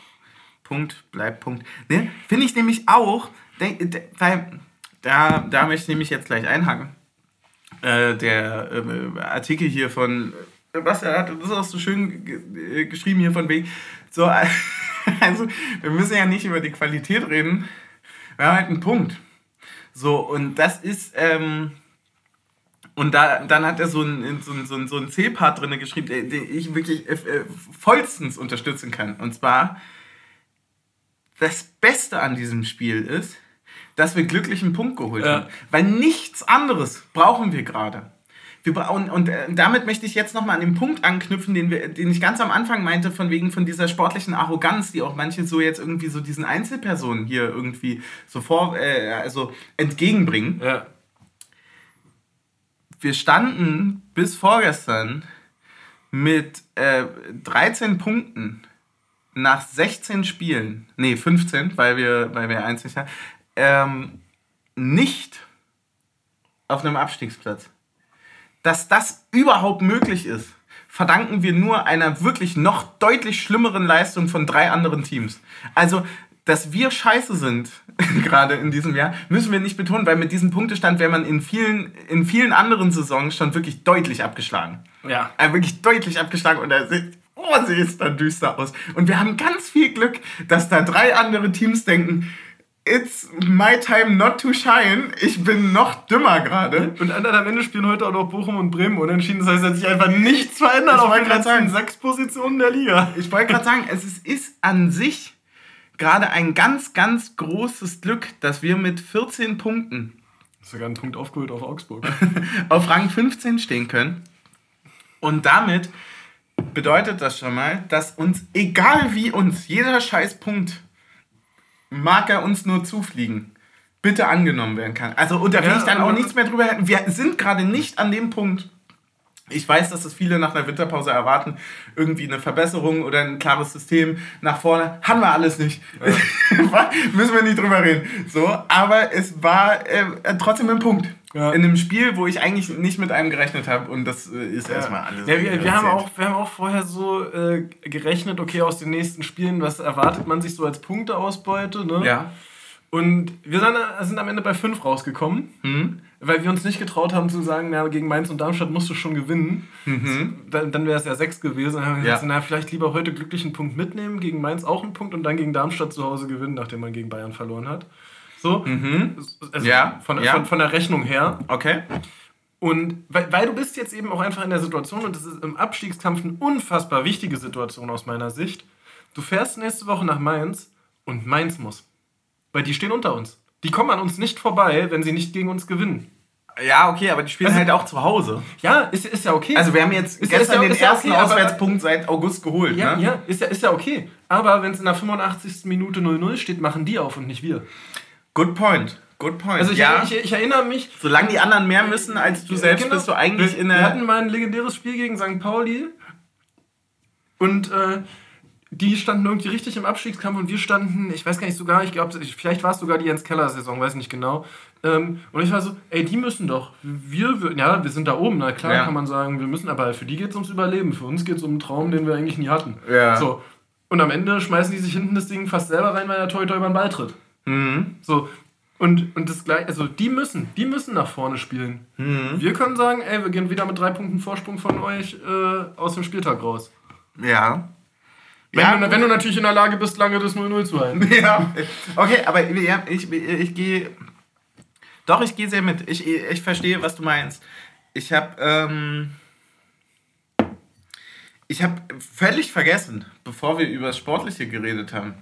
Punkt bleibt Punkt. Ne? Finde ich nämlich auch, denk, de, weil da, da möchte ich nämlich jetzt gleich einhaken. Äh, der äh, Artikel hier von, was er hat, das ist auch so schön ge- geschrieben hier von wegen, so, also wir müssen ja nicht über die Qualität reden, wir haben halt einen Punkt. So, und das ist, ähm, und da, dann hat er so einen, so einen, so einen, so einen C-Part drin geschrieben, den, den ich wirklich äh, äh, vollstens unterstützen kann. Und zwar, das Beste an diesem Spiel ist, dass wir glücklich einen Punkt geholt Ja. haben. Weil nichts anderes brauchen wir gerade. Wir bra- und, äh, damit möchte ich jetzt nochmal an den Punkt anknüpfen, den, wir, den ich ganz am Anfang meinte, von wegen von dieser sportlichen Arroganz, die auch manche so jetzt irgendwie so diesen Einzelpersonen hier irgendwie so vor, äh, also entgegenbringen Ja. wir standen bis vorgestern mit äh, 13 Punkten nach 16 Spielen, nee, 15, weil wir, weil wir nicht haben, ähm, nicht auf einem Abstiegsplatz. Dass das überhaupt möglich ist, verdanken wir nur einer wirklich noch deutlich schlimmeren Leistung von drei anderen Teams. Also dass wir scheiße sind, gerade in diesem Jahr, müssen wir nicht betonen, weil mit diesem Punktestand wäre man in vielen, in vielen anderen Saisons schon wirklich deutlich abgeschlagen. Ja. Also wirklich deutlich abgeschlagen und da sieht, oh, sie ist dann düster aus. Und wir haben ganz viel Glück, dass da drei andere Teams denken, It's my time not to shine. Ich bin noch dümmer gerade. Und am Ende spielen heute auch noch Bochum und Bremen unentschieden. Das heißt, dass sich einfach nichts verändert auf den letzten sechs Positionen der Liga. Ich wollte gerade sagen, es ist, ist an sich gerade ein ganz, ganz großes Glück, dass wir mit 14 Punkten sogar einen Punkt aufgeholt auf Augsburg. auf Rang 15 stehen können. Und damit bedeutet das schon mal, dass uns, egal wie uns, jeder scheiß Punkt mag er uns nur zufliegen, bitte angenommen werden kann. Also, und da will ja, ich dann auch nichts mehr drüber Wir sind gerade nicht an dem Punkt. Ich weiß, dass es viele nach einer Winterpause erwarten, irgendwie eine Verbesserung oder ein klares System nach vorne. Haben wir alles nicht. Ja. Müssen wir nicht drüber reden. So, aber es war äh, trotzdem ein Punkt. Ja. In einem Spiel, wo ich eigentlich nicht mit einem gerechnet habe. Und das äh, ist ja. erstmal alles. Ja, wir, wir, haben auch, wir haben auch vorher so äh, gerechnet, okay, aus den nächsten Spielen, was erwartet man sich so als Punkteausbeute. Ne? Ja. Und wir sind, sind am Ende bei 5 rausgekommen, mhm. weil wir uns nicht getraut haben zu sagen, ja, gegen Mainz und Darmstadt musst du schon gewinnen. Mhm. Dann, dann wäre es ja 6 gewesen. Dann haben wir ja. gesagt, na, vielleicht lieber heute glücklichen Punkt mitnehmen, gegen Mainz auch einen Punkt und dann gegen Darmstadt zu Hause gewinnen, nachdem man gegen Bayern verloren hat. So. Mhm. Also ja. Von, ja. Von, von der Rechnung her. Okay. Und weil, weil du bist jetzt eben auch einfach in der Situation, und das ist im Abstiegskampf eine unfassbar wichtige Situation aus meiner Sicht. Du fährst nächste Woche nach Mainz und Mainz muss. Weil die stehen unter uns. Die kommen an uns nicht vorbei, wenn sie nicht gegen uns gewinnen. Ja, okay, aber die spielen also, halt auch zu Hause. Ja, ist, ist ja okay. Also wir haben jetzt ist, gestern ist ja, den ersten okay, Auswärtspunkt seit August geholt. Ja, ne? ja ist, ja, ist ja okay. Aber wenn es in der 85. Minute 0-0 steht, machen die auf und nicht wir. Good point. Good point. Also ich, ja. ich, ich, erinnere mich. Solange die anderen mehr müssen als du selbst, genau, bist du eigentlich wir, in der. Wir hatten mal ein legendäres Spiel gegen St. Pauli. Und äh, die standen irgendwie richtig im Abstiegskampf und wir standen, ich weiß gar nicht sogar, ich glaube, vielleicht war es sogar die Jens Keller-Saison, weiß nicht genau. Ähm, und ich war so, ey, die müssen doch. Wir, wir, ja, wir sind da oben, na klar ja. kann man sagen, wir müssen, aber für die geht es ums Überleben. Für uns geht es um einen Traum, den wir eigentlich nie hatten. Ja. So. Und am Ende schmeißen die sich hinten das Ding fast selber rein, weil der Toi Toi über den Ball tritt. Mhm. So, und, und das gleiche, also die müssen, die müssen nach vorne spielen. Mhm. Wir können sagen, ey, wir gehen wieder mit drei Punkten Vorsprung von euch äh, aus dem Spieltag raus. Ja. Wenn, ja, du, wenn du natürlich in der Lage bist, lange das 0-0 zu halten. Ja. Okay, aber ja, ich, ich, ich gehe. Doch, ich gehe sehr mit. Ich, ich verstehe, was du meinst. Ich habe. Ähm, ich habe völlig vergessen, bevor wir über das Sportliche geredet haben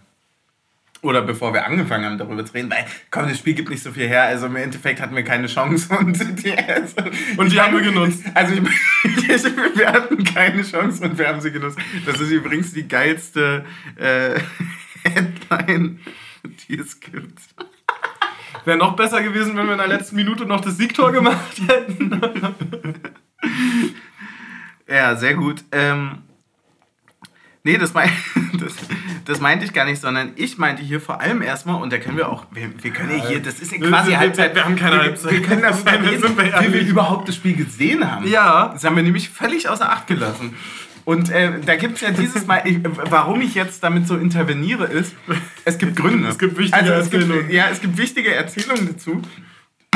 oder bevor wir angefangen haben, darüber zu reden, weil, komm, das Spiel gibt nicht so viel her, also im Endeffekt hatten wir keine Chance und die, also, und die haben wir genutzt. Also ich, wir hatten keine Chance und wir haben sie genutzt. Das ist übrigens die geilste äh, Headline, die es gibt. Wäre noch besser gewesen, wenn wir in der letzten Minute noch das Siegtor gemacht hätten. ja, sehr gut. Ähm, Nee, das, mein, das, das, meinte ich gar nicht, sondern ich meinte hier vor allem erstmal, und da können wir auch, wir, wir können ja hier, das ist ja quasi wir, Halbzeit. Wir haben keine wir, Halbzeit. Wir können darüber reden, wie wir überhaupt das Spiel gesehen haben. Ja. Das haben wir nämlich völlig außer Acht gelassen. Und äh, da gibt es ja dieses Mal, ich, warum ich jetzt damit so interveniere, ist, es gibt Gründe. Es gibt wichtige also, es Erzählungen. Gibt, ja, es gibt wichtige Erzählungen dazu.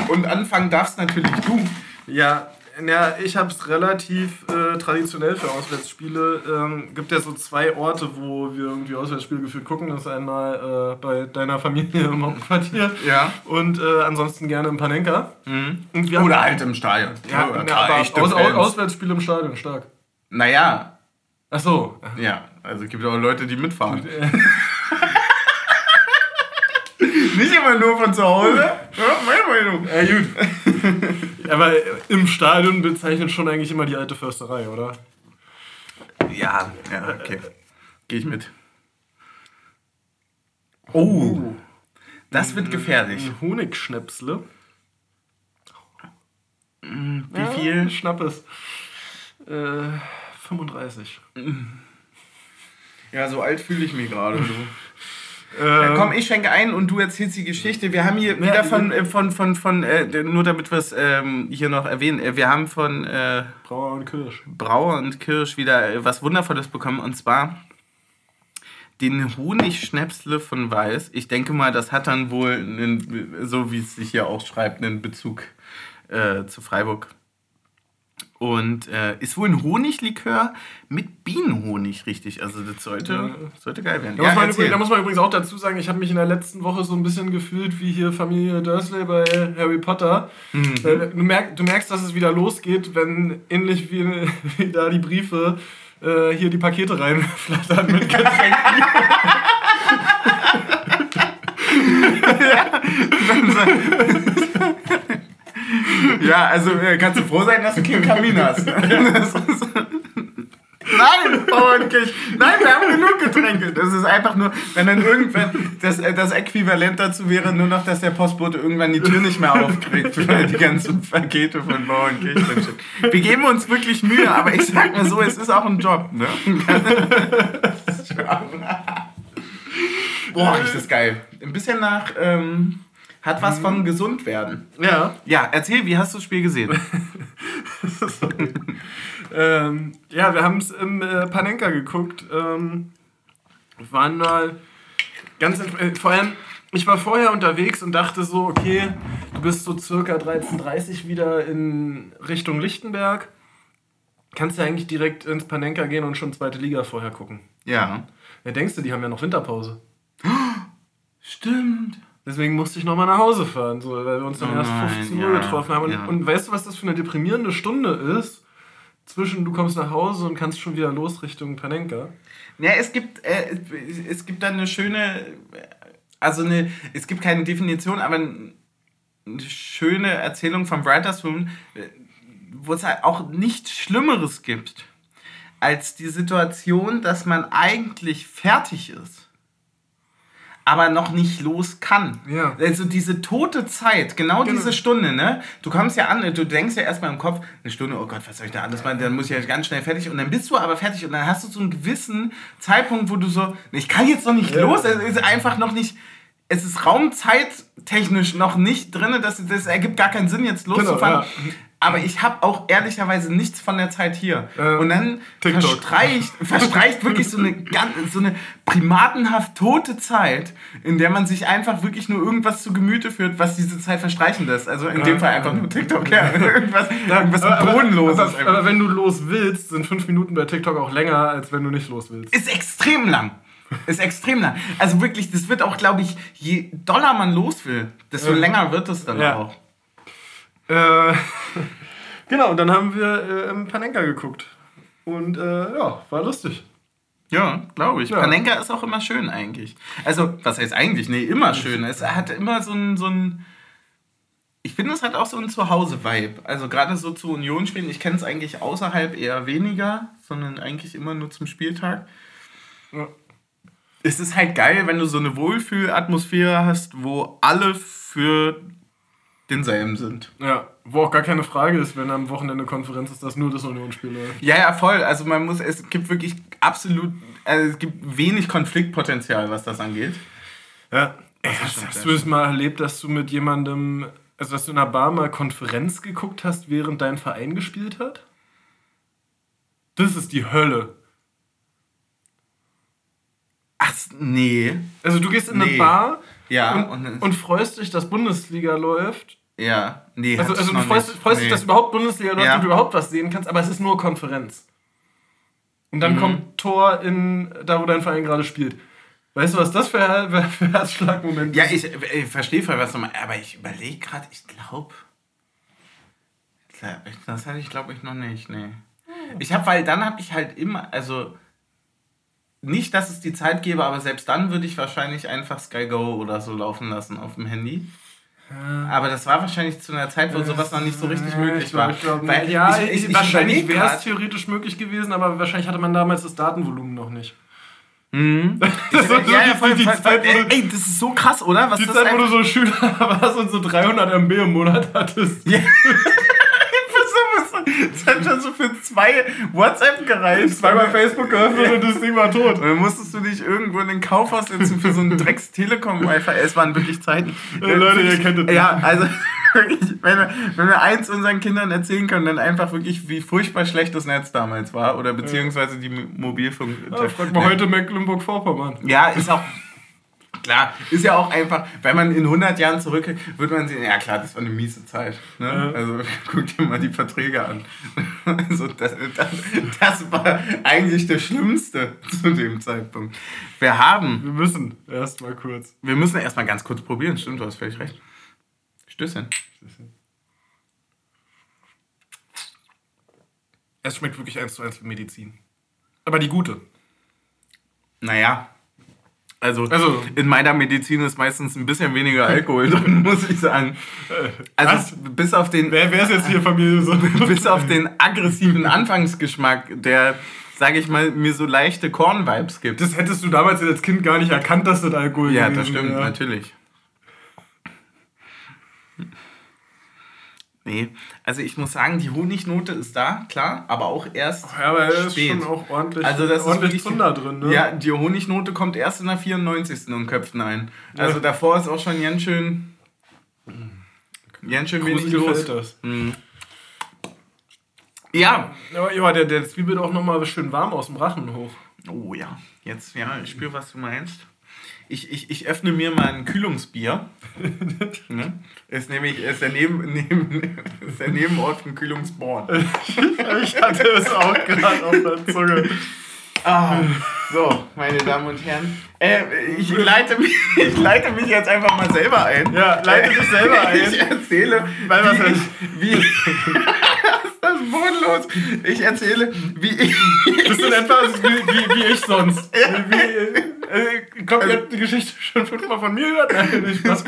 Und anfangen darfst natürlich du. Ja, ja, ich habe es relativ äh, traditionell für Auswärtsspiele. Ähm, gibt ja so zwei Orte, wo wir irgendwie Auswärtsspiele geführt gucken. Das ist einmal äh, bei deiner Familie im Hauptquartier ja. und äh, ansonsten gerne im Panenka. Mhm. Oder halt im Stadion. Ja, ja, ja aber aus, Auswärtsspiele im Stadion, stark. Naja. Ach so. Ja, also es gibt auch Leute, die mitfahren. Nicht immer nur von zu Hause. Ja, meine Meinung. Ja, gut. Aber im Stadion bezeichnet schon eigentlich immer die alte Försterei, oder? Ja, ja, okay. Gehe ich mit. Oh. Das wird gefährlich. Ein Honigschnäpsle. Wie ja, viel? Schnappes. Äh, 35. Ja, so alt fühle ich mich gerade. Ähm, komm, ich schenke ein und du erzählst die Geschichte. Wir haben hier wieder von, äh, von, von, von äh, nur damit wir es ähm, hier noch erwähnen, äh, wir haben von äh, Brauer und Kirsch. Brauer und Kirsch wieder äh, was Wundervolles bekommen und zwar den Honigschnäpsle von Weiß. Ich denke mal, das hat dann wohl, einen, so wie es sich hier auch schreibt, einen Bezug äh, zu Freiburg. Und äh, ist wohl ein Honiglikör mit Bienenhonig, richtig. Also das sollte, Ja. sollte geil werden. Da, muss man übrigens, da muss man übrigens auch dazu sagen, ich habe mich in der letzten Woche so ein bisschen gefühlt wie hier Familie Dursley bei Harry Potter. Mhm. Äh, Du, merk, du merkst, dass es wieder losgeht, wenn ähnlich wie, wie da die Briefe äh, hier die Pakete reinflattern mit Getränken. Ja, also äh, kannst du froh sein, dass du keinen Kamin hast. Nein, Bauernkirch. Nein, wir haben genug Getränke. Das ist einfach nur, wenn dann irgendwann das, äh, das Äquivalent dazu wäre, nur noch, dass der Postbote irgendwann die Tür nicht mehr aufkriegt, weil die ganzen Pakete von Bauernkirch drin stehen. Wir geben uns wirklich Mühe, aber ich sag mal so, es ist auch ein Job. Ne? Boah, ist das geil. Ein bisschen nach, ähm, hat was von gesund werden. ja. Ja, erzähl, wie hast du das Spiel gesehen? Ähm, ja, wir haben es im äh, Panenka geguckt. Ähm, waren mal ganz äh, vor allem, ich war vorher unterwegs und dachte so, okay, du bist so circa 13.30 wieder in Richtung Lichtenberg. Kannst ja eigentlich direkt ins Panenka gehen und schon zweite Liga vorher gucken. Ja. Ja, denkst du, die haben ja noch Winterpause. Stimmt. Deswegen musste ich nochmal nach Hause fahren, so, weil wir uns dann Oh erst nein, 15 Uhr ja, getroffen haben. Und, ja. und weißt du, was das für eine deprimierende Stunde ist? Zwischen du kommst nach Hause und kannst schon wieder los Richtung Panenka. Ja, es gibt, äh, es gibt da eine schöne, also eine, es gibt keine Definition, aber eine schöne Erzählung von Writers Room, äh, wo es halt auch nichts Schlimmeres gibt, als die Situation, dass man eigentlich fertig ist. Aber noch nicht los kann. Ja. Also diese tote Zeit, genau, Genau. diese Stunde, ne? Du kommst ja an, du denkst ja erstmal im Kopf, eine Stunde, oh Gott, was soll ich da alles machen? Dann muss ich ja ganz schnell fertig und dann bist du aber fertig und dann hast du so einen gewissen Zeitpunkt, wo du so, ich kann jetzt noch nicht Ja. los, es ist einfach noch nicht, es ist raumzeittechnisch noch nicht drin, das, das ergibt gar keinen Sinn, jetzt loszufahren. ja. Aber ich habe auch ehrlicherweise nichts von der Zeit hier. Äh, und dann TikTok. verstreicht, verstreicht wirklich so eine, ganz, so eine primatenhaft tote Zeit, in der man sich einfach wirklich nur irgendwas zu Gemüte führt, was diese Zeit verstreichen lässt. Also in dem Fall einfach nur TikTok. Ja, irgendwas, irgendwas aber, Bodenloses. aber, einfach. aber wenn du los willst, sind fünf Minuten bei TikTok auch länger, als wenn du nicht los willst. ist extrem lang. Ist extrem lang. Also wirklich, das wird auch, glaube ich, je doller man los will, desto Ja. länger wird es dann Ja. auch. Äh, genau, und dann haben wir äh, Panenka geguckt. Und äh, ja, war lustig. Ja, glaube ich. Ja. Panenka ist auch immer schön eigentlich. Also, was heißt eigentlich? Nee, immer schön. Es hat immer so ein, so ein ich finde, es hat auch so ein Zuhause-Vibe. Also gerade so zu Union spielen, ich kenne es eigentlich außerhalb eher weniger, sondern eigentlich immer nur zum Spieltag. Ja. Es ist halt geil, wenn du so eine Wohlfühlatmosphäre hast, wo alle für denselben sind. Ja, wo auch gar keine Frage ist, wenn am Wochenende Konferenz ist, dass nur das Unionsspiel läuft. Ja, ja, voll. Also man muss, es gibt wirklich absolut, also es gibt wenig Konfliktpotenzial, was das angeht. Ja. Ey, hast, hast du es mal erlebt, dass du mit jemandem, also dass du in einer Bar mal Konferenz geguckt hast, während dein Verein gespielt hat? Das ist die Hölle. Ach, nee. Also du gehst in eine Nee. Bar Ja, und, und- und, freust dich, dass Bundesliga läuft. Ja, nee. Also, also du freust, freust Nee. dich, dass überhaupt Bundesliga läuft Ja. und du überhaupt was sehen kannst, aber es ist nur Konferenz. Und dann Mhm. kommt Tor in da, wo dein Verein gerade spielt. Weißt du, was das für, für, für Herzschlagmoment Ja, ist? ich, ich verstehe voll, was du meinst, aber ich überlege gerade, ich glaube. Das hatte ich, glaube ich, noch nicht, nee. Ich habe, weil dann habe ich halt immer, also nicht, dass es die Zeit gäbe, aber selbst dann würde ich wahrscheinlich einfach Sky Go oder so laufen lassen auf dem Handy. Aber das war wahrscheinlich zu einer Zeit, wo sowas noch nicht so richtig Ja, möglich ich glaub, war. Ich glaub, Weil ja, ich, ich, ich wahrscheinlich wäre es theoretisch möglich gewesen, aber wahrscheinlich hatte man damals das Datenvolumen noch nicht. Mhm. Das ist so ja, ja, die- voll, die voll, Zeit, wo ey, du- ey, das ist so krass, oder? Was Die das Zeit, wo du so Schüler warst und so 300 MB im Monat hattest. Ja. Das hat schon so für zwei WhatsApp gereicht. Zweimal Facebook geöffnet und das Ding war tot. Und dann musstest du dich irgendwo in den Kaufhaus setzen für so einen Drecks Telekom Wi-Fi. Es waren wirklich Zeiten. Äh, Leute, ihr kennt es. Ja, also wenn wir, wenn wir eins unseren Kindern erzählen können, dann einfach wirklich, wie furchtbar schlecht das Netz damals war oder beziehungsweise die Mobilfunk. Ja, frag mal heute Mecklenburg-Vorpommern. Ja, ist auch. Klar, ist ja auch einfach, wenn man in 100 Jahren zurückgeht, wird man sehen, ja klar, das war eine miese Zeit. Ne? Ja. Also guck dir mal die Verträge an. Also das, das, das war eigentlich das Schlimmste zu dem Zeitpunkt. Wir haben, Wir müssen erst mal kurz. wir müssen erstmal ganz kurz probieren, stimmt, du hast völlig recht. Stößchen. Es schmeckt wirklich eins zu eins wie Medizin. Aber die gute. Naja. Also, Also- in meiner Medizin ist meistens ein bisschen weniger Alkohol drin, muss ich sagen. Also Was? bis auf den Wer, wer ist jetzt hier Familie so? bis auf den aggressiven Anfangsgeschmack, der, sage ich mal, mir so leichte Korn-Vibes gibt. Das hättest du damals als Kind gar nicht erkannt, dass das Alkohol ja, gewesen das stimmt, wäre. natürlich. Nee, also ich muss sagen, die Honignote ist da, klar, aber auch erst Ja, aber da ist spät. schon auch ordentlich, Also das ist ordentlich wirklich- Zunder drin, ne? Ja, die Honignote kommt erst in der 94. und köpft ein. Also Ja. davor ist auch schon ganz schön, ganz schön wenig los. das. Ja. Aber ja, der, der zwiebelt auch nochmal schön warm aus dem Rachen hoch. Oh ja, jetzt, ja, ich spüre, was du meinst. Ich, ich, ich öffne mir mal ein Kühlungsbier. ne? Ist nämlich ist der, Neben, neben, ist der Nebenort von Kühlungsborn. Ich hatte es auch gerade auf der Zunge. Ah, so, meine Damen und Herren. Äh, ich, leite mich, ich leite mich jetzt einfach mal selber ein. Ja, leite dich selber ein. Ich erzähle, Weil was wie ich, wie ist das bodenlos? Ich erzähle, wie ich, Bist du in etwa wie, wie, wie ich sonst? Wie, äh, kommt ihr habt die Geschichte schon fünfmal von mir gehört? Nein, nicht Spaß.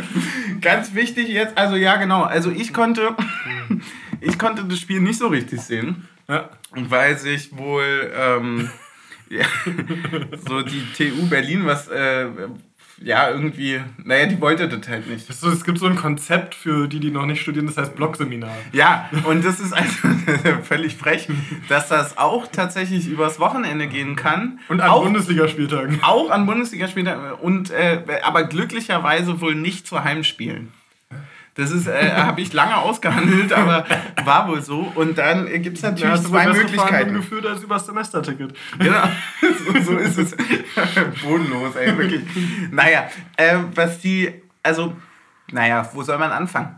Ganz wichtig jetzt, also ja genau, also ich konnte, ich konnte das Spiel nicht so richtig sehen, Ja. weil sich wohl ähm, ja, so die TU Berlin was, äh, ja irgendwie, naja, die wollte das halt nicht. So, es gibt so ein Konzept für die, die noch nicht studieren, das heißt Blogseminar. Ja, und das ist also völlig frech, dass das auch tatsächlich übers Wochenende gehen kann. Und an auch, Bundesligaspieltagen. auch an Bundesligaspielen und äh, aber glücklicherweise wohl nicht zu Heimspielen. Das ist, äh, habe ich lange ausgehandelt, aber war wohl so. Und dann äh, gibt es natürlich du zwei Möglichkeiten. Geführt als über das Semesterticket. Genau, so, so ist es. Bodenlos, ey, wirklich. Naja, äh, was die, also, naja, wo soll man anfangen?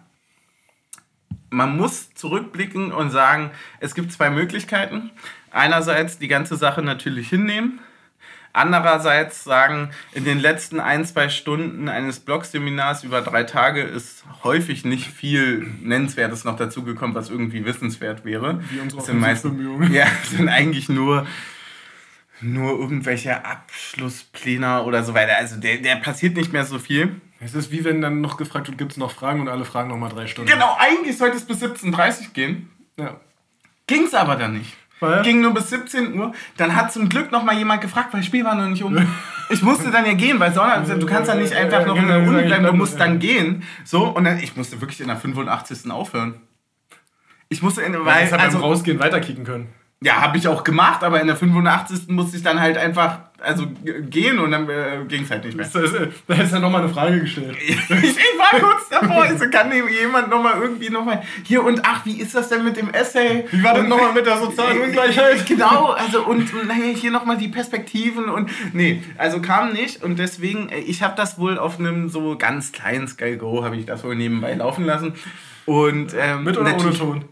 Man muss zurückblicken und sagen, es gibt zwei Möglichkeiten. Einerseits die ganze Sache natürlich hinnehmen. Andererseits sagen, in den letzten ein, zwei Stunden eines Blogseminars über drei Tage ist häufig nicht viel Nennenswertes noch dazugekommen, was irgendwie wissenswert wäre. Wie unsere sind meist- Offensivbemühungen. Ja, sind eigentlich nur, nur irgendwelche Abschlusspläne oder so weiter. Also der, der passiert nicht mehr so viel. Es ist wie wenn dann noch gefragt wird, gibt es noch Fragen und alle fragen noch mal drei Stunden. Genau, eigentlich sollte es bis 17.30 Uhr gehen. Ja. Ging es aber dann nicht. Weil? Ging nur bis 17 Uhr. Dann hat zum Glück noch mal jemand gefragt, weil das Spiel war noch nicht um. Ich musste dann ja gehen, weil sonst, du kannst ja nicht einfach noch in der Uni bleiben, du musst dann gehen. So, und dann, ich musste wirklich in der 85. aufhören. Ich musste in, Weil hat also, beim Rausgehen weiterkicken können. Ja, habe ich auch gemacht, aber in der 85. musste ich dann halt einfach also gehen und dann äh, ging es halt nicht mehr. Das ist, äh, Da du ja noch mal eine Frage gestellt. ich, ich war kurz davor, also kann jemand nochmal irgendwie nochmal hier und ach, wie ist das denn mit dem Essay? Wie war denn Und- nochmal mit der sozialen Ungleichheit? Genau, also und naja, hier nochmal die Perspektiven und nee, also kam nicht und deswegen, äh, ich habe das wohl auf einem so ganz kleinen Sky Go, habe ich das wohl nebenbei laufen lassen. Und, ähm, Mit oder ohne Ton?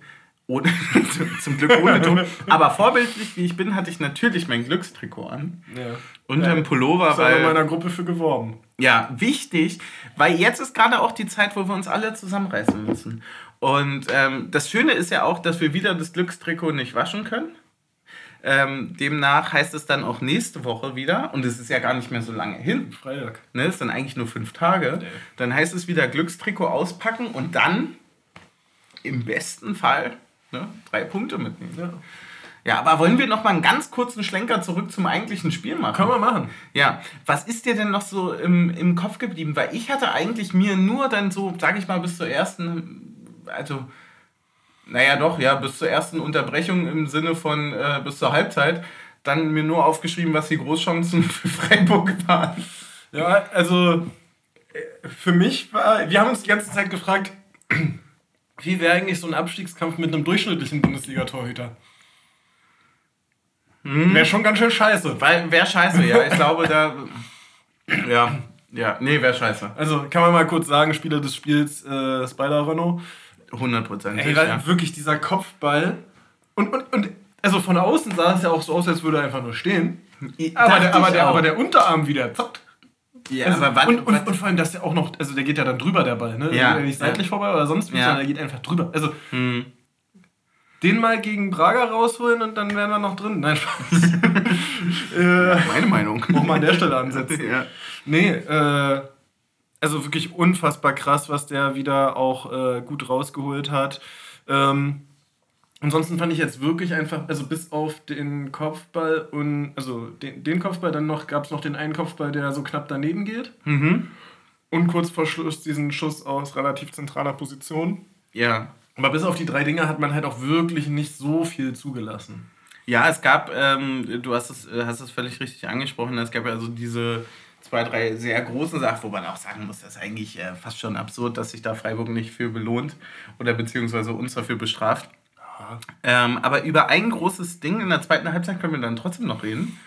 Ohne, zum Glück ohne Ton. Aber vorbildlich wie ich bin, hatte ich natürlich mein Glückstrikot an. Ja. Und ein Pullover, in weil. meiner Gruppe für geworben. Ja, wichtig, weil jetzt ist gerade auch die Zeit, wo wir uns alle zusammenreißen müssen. Und ähm, das Schöne ist ja auch, dass wir wieder das Glückstrikot nicht waschen können. Ähm, demnach heißt es dann auch nächste Woche wieder, und es ist ja gar nicht mehr so lange hin, Freitag. ne, es sind eigentlich nur fünf Tage, dann heißt es wieder Glückstrikot auspacken und dann im besten Fall ne, drei Punkte mitnehmen. Ja. Ja, aber wollen wir noch mal einen ganz kurzen Schlenker zurück zum eigentlichen Spiel machen? Können wir machen. Ja, was ist dir denn noch so im, im Kopf geblieben? Weil ich hatte eigentlich mir nur dann so, sag ich mal, bis zur ersten, also Naja, doch, ja, bis zur ersten Unterbrechung im Sinne von äh, bis zur Halbzeit. Dann mir nur aufgeschrieben, was die Großchancen für Freiburg waren. Ja, also äh, für mich war, wir haben uns die ganze Zeit gefragt, wie wäre eigentlich so ein Abstiegskampf mit einem durchschnittlichen Bundesliga-Torhüter? Hm. Wäre schon ganz schön scheiße. Wäre scheiße, ja. Ich glaube, da. Ja, ja, nee, wäre scheiße. Also kann man mal kurz sagen, Spieler des Spiels äh, Spider Renault. 100%. Ey, weil wirklich dieser Kopfball. Und, und, und also von außen sah es ja auch so aus, als würde er einfach nur stehen. Aber der, aber, der, aber der Unterarm wieder zappt. Ja, Also, aber was, und, und, und vor allem, dass der auch noch, also der geht ja dann drüber, der Ball, ne? Der Ja, geht ja nicht seitlich ja. vorbei oder sonst wie, Ja. sondern der geht einfach drüber. Also hm. den mal gegen Braga rausholen und dann wären wir noch drin. Nein, Spaß. äh, meine Meinung. auch mal an der Stelle ansetzen. ja. Nee, äh, also wirklich unfassbar krass, was der wieder auch äh, gut rausgeholt hat. Ähm, ansonsten fand ich jetzt wirklich einfach, also bis auf den Kopfball und, also den, den Kopfball, dann noch gab es noch den einen Kopfball, der so knapp daneben geht. Mhm. Und kurz vor Schluss diesen Schuss aus relativ zentraler Position. Ja. Aber bis auf die drei Dinger hat man halt auch wirklich nicht so viel zugelassen. Ja, es gab, ähm, du hast es, äh, hast es völlig richtig angesprochen, es gab ja also diese zwei, drei sehr großen Sachen, wo man auch sagen muss, das ist eigentlich äh, fast schon absurd, dass sich da Freiburg nicht für belohnt oder beziehungsweise uns dafür bestraft. Ähm, aber über ein großes Ding in der zweiten Halbzeit können wir dann trotzdem noch reden,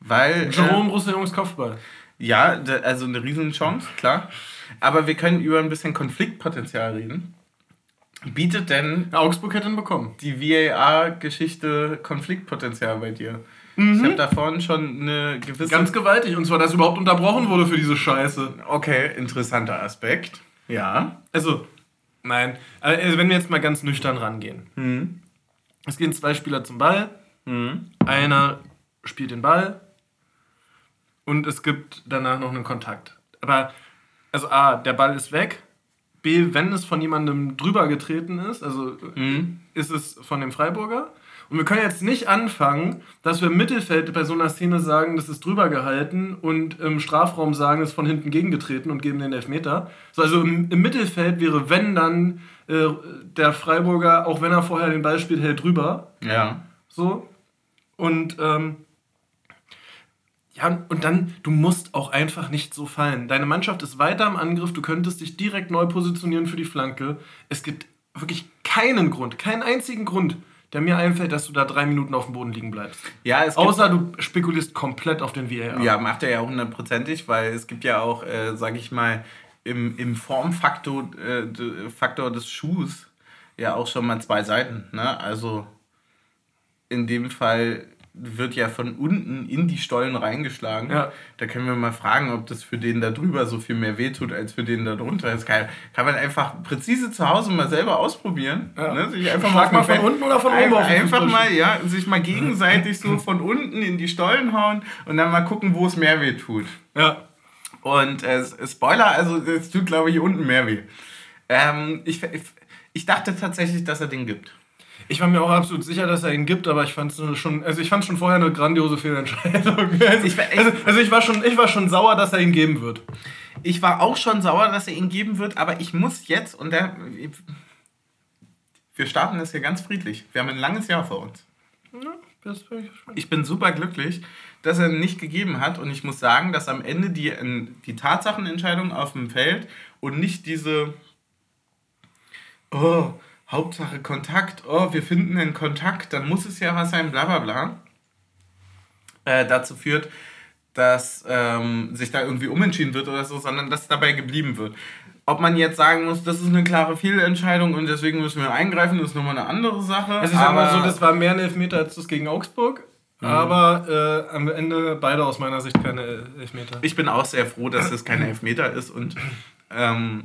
weil... Jerome Brüssel Jungs Kopfball. Ja, also eine Riesenchance, klar. Aber wir können über ein bisschen Konfliktpotenzial reden. Bietet denn Ja, Augsburg hätte ihn bekommen. die VAR-Geschichte Konfliktpotenzial bei dir? Ich habe da vorhin schon eine gewisse... Ganz gewaltig. Und zwar, dass überhaupt unterbrochen wurde für diese Scheiße. okay, interessanter Aspekt. Ja. Also, nein. Also, wenn wir jetzt mal ganz nüchtern rangehen. Hm. Es gehen zwei Spieler zum Ball. Hm. Einer spielt den Ball. Und es gibt danach noch einen Kontakt. Aber, also A, der Ball ist weg. B, wenn es von jemandem drüber getreten ist, also Hm. ist es von dem Freiburger. Und wir können jetzt nicht anfangen, dass wir im Mittelfeld bei so einer Szene sagen, das ist drüber gehalten und im Strafraum sagen, es ist von hinten gegengetreten und geben den Elfmeter. So, also im, im Mittelfeld wäre, wenn dann äh, der Freiburger, auch wenn er vorher den Ball spielt, hält drüber. Ja. So. Und ähm, ja, und dann, du musst auch einfach nicht so fallen. Deine Mannschaft ist weiter im Angriff, du könntest dich direkt neu positionieren für die Flanke. Es gibt wirklich keinen Grund, keinen einzigen Grund, der mir einfällt, dass du da drei Minuten auf dem Boden liegen bleibst. Ja, es Außer du spekulierst komplett auf den VAR. ja, macht er ja hundertprozentig, weil es gibt ja auch, äh, sag ich mal, im, im Formfaktor äh, Faktor des Schuhs ja auch schon mal zwei Seiten. Ne? Also in dem Fall wird ja von unten in die Stollen reingeschlagen. Ja. Da können wir mal fragen, ob das für den da drüber so viel mehr wehtut als für den da drunter. Das kann, kann man einfach präzise zu Hause mal selber ausprobieren. Ja. Ne? Sich einfach Schlag mal den von unten oder von oben Einfach, auf einfach mal, ja, sich mal gegenseitig so von unten in die Stollen hauen und dann mal gucken, wo es mehr weh tut. ja. Und äh, Spoiler, also es tut, glaube ich, hier unten mehr weh. Ähm, ich, ich, ich dachte tatsächlich, dass er den gibt. Ich war mir auch absolut sicher, dass er ihn gibt, aber ich fand es schon, also ich fand schon vorher eine grandiose Fehlentscheidung. Also Ich also, also ich war schon, ich war schon sauer, dass er ihn geben wird. Ich war auch schon sauer, dass er ihn geben wird, aber ich muss jetzt, und der, wir starten das hier ganz friedlich. Wir haben ein langes Jahr vor uns. Gespannt. Ich bin super glücklich, dass er nicht gegeben hat und ich muss sagen, dass am Ende die, die Tatsachenentscheidung auf dem Feld und nicht diese oh, Hauptsache Kontakt, oh, wir finden einen Kontakt, dann muss es ja was sein, bla bla bla, äh, dazu führt, dass ähm, sich da irgendwie umentschieden wird oder so, sondern dass dabei geblieben wird. Ob man jetzt sagen muss, das ist eine klare Fehlentscheidung und deswegen müssen wir eingreifen, ist nochmal eine andere Sache. Also ich sag mal so, das war mehr ein Elfmeter als das gegen Augsburg. Aber äh, am Ende beide aus meiner Sicht keine El- Elfmeter. Ich bin auch sehr froh, dass es kein Elfmeter ist und ähm,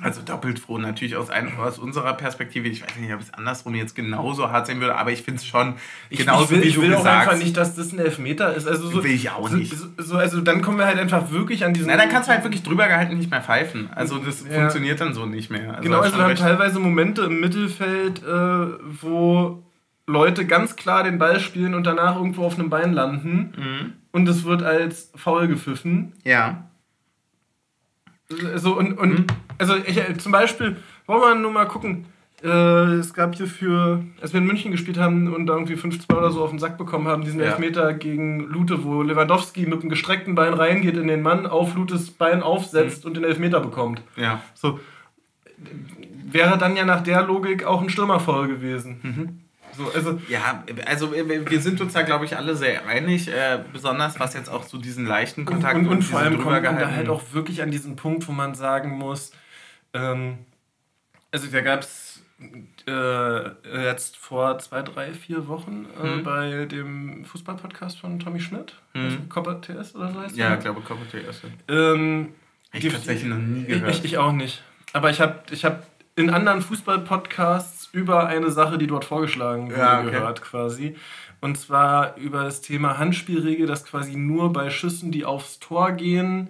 also doppelt froh natürlich aus, ein, aus unserer Perspektive. Ich weiß nicht, ob es andersrum jetzt genauso hart sein würde, aber ich finde es schon genauso ich will, wie ich du will auch gesagt einfach nicht, dass das ein Elfmeter ist. Also so, Will ich auch nicht. So, so, also dann kommen wir halt einfach wirklich an diesen. Na, dann kannst du halt wirklich drüber gehalten nicht mehr pfeifen. Also das Ja. funktioniert dann so nicht mehr. Also Genau, also wir haben teilweise Momente im Mittelfeld, äh, wo Leute ganz klar den Ball spielen und danach irgendwo auf einem Bein landen. Mhm. Und es wird als faul gepfiffen. Ja. So, und, und also ich, äh, zum Beispiel, wollen wir nur mal gucken, Äh, es gab hier für, als wir in München gespielt haben und da irgendwie 5-2 oder so auf den Sack bekommen haben, diesen Ja. Elfmeter gegen Lute, wo Lewandowski mit dem gestreckten Bein reingeht in den Mann, auf Lutes Bein aufsetzt und den Elfmeter bekommt. Ja. So. Wäre dann ja nach der Logik auch ein Stürmerfoul gewesen. Mhm. So, also, Ja, also wir sind uns da, glaube ich, alle sehr einig, äh, besonders was jetzt auch so diesen leichten Kontakt und, und vor diesen allem kommt man da halt auch wirklich an diesen Punkt, wo man sagen muss, ähm, also da gab es äh, jetzt vor zwei, drei, vier Wochen äh, Mhm. bei dem Fußballpodcast von Tommy Schmidt. Copper TS oder so heißt Ja, ich glaube, Kommentator erst. Ähm, Ich tatsächlich noch nie gehört. Ich, ich auch nicht. Aber ich habe ich hab in anderen Fußball-Podcasts über eine Sache, die dort vorgeschlagen wurde, Ja, okay. gehört quasi. Und zwar über das Thema Handspielregel, dass quasi nur bei Schüssen, die aufs Tor gehen,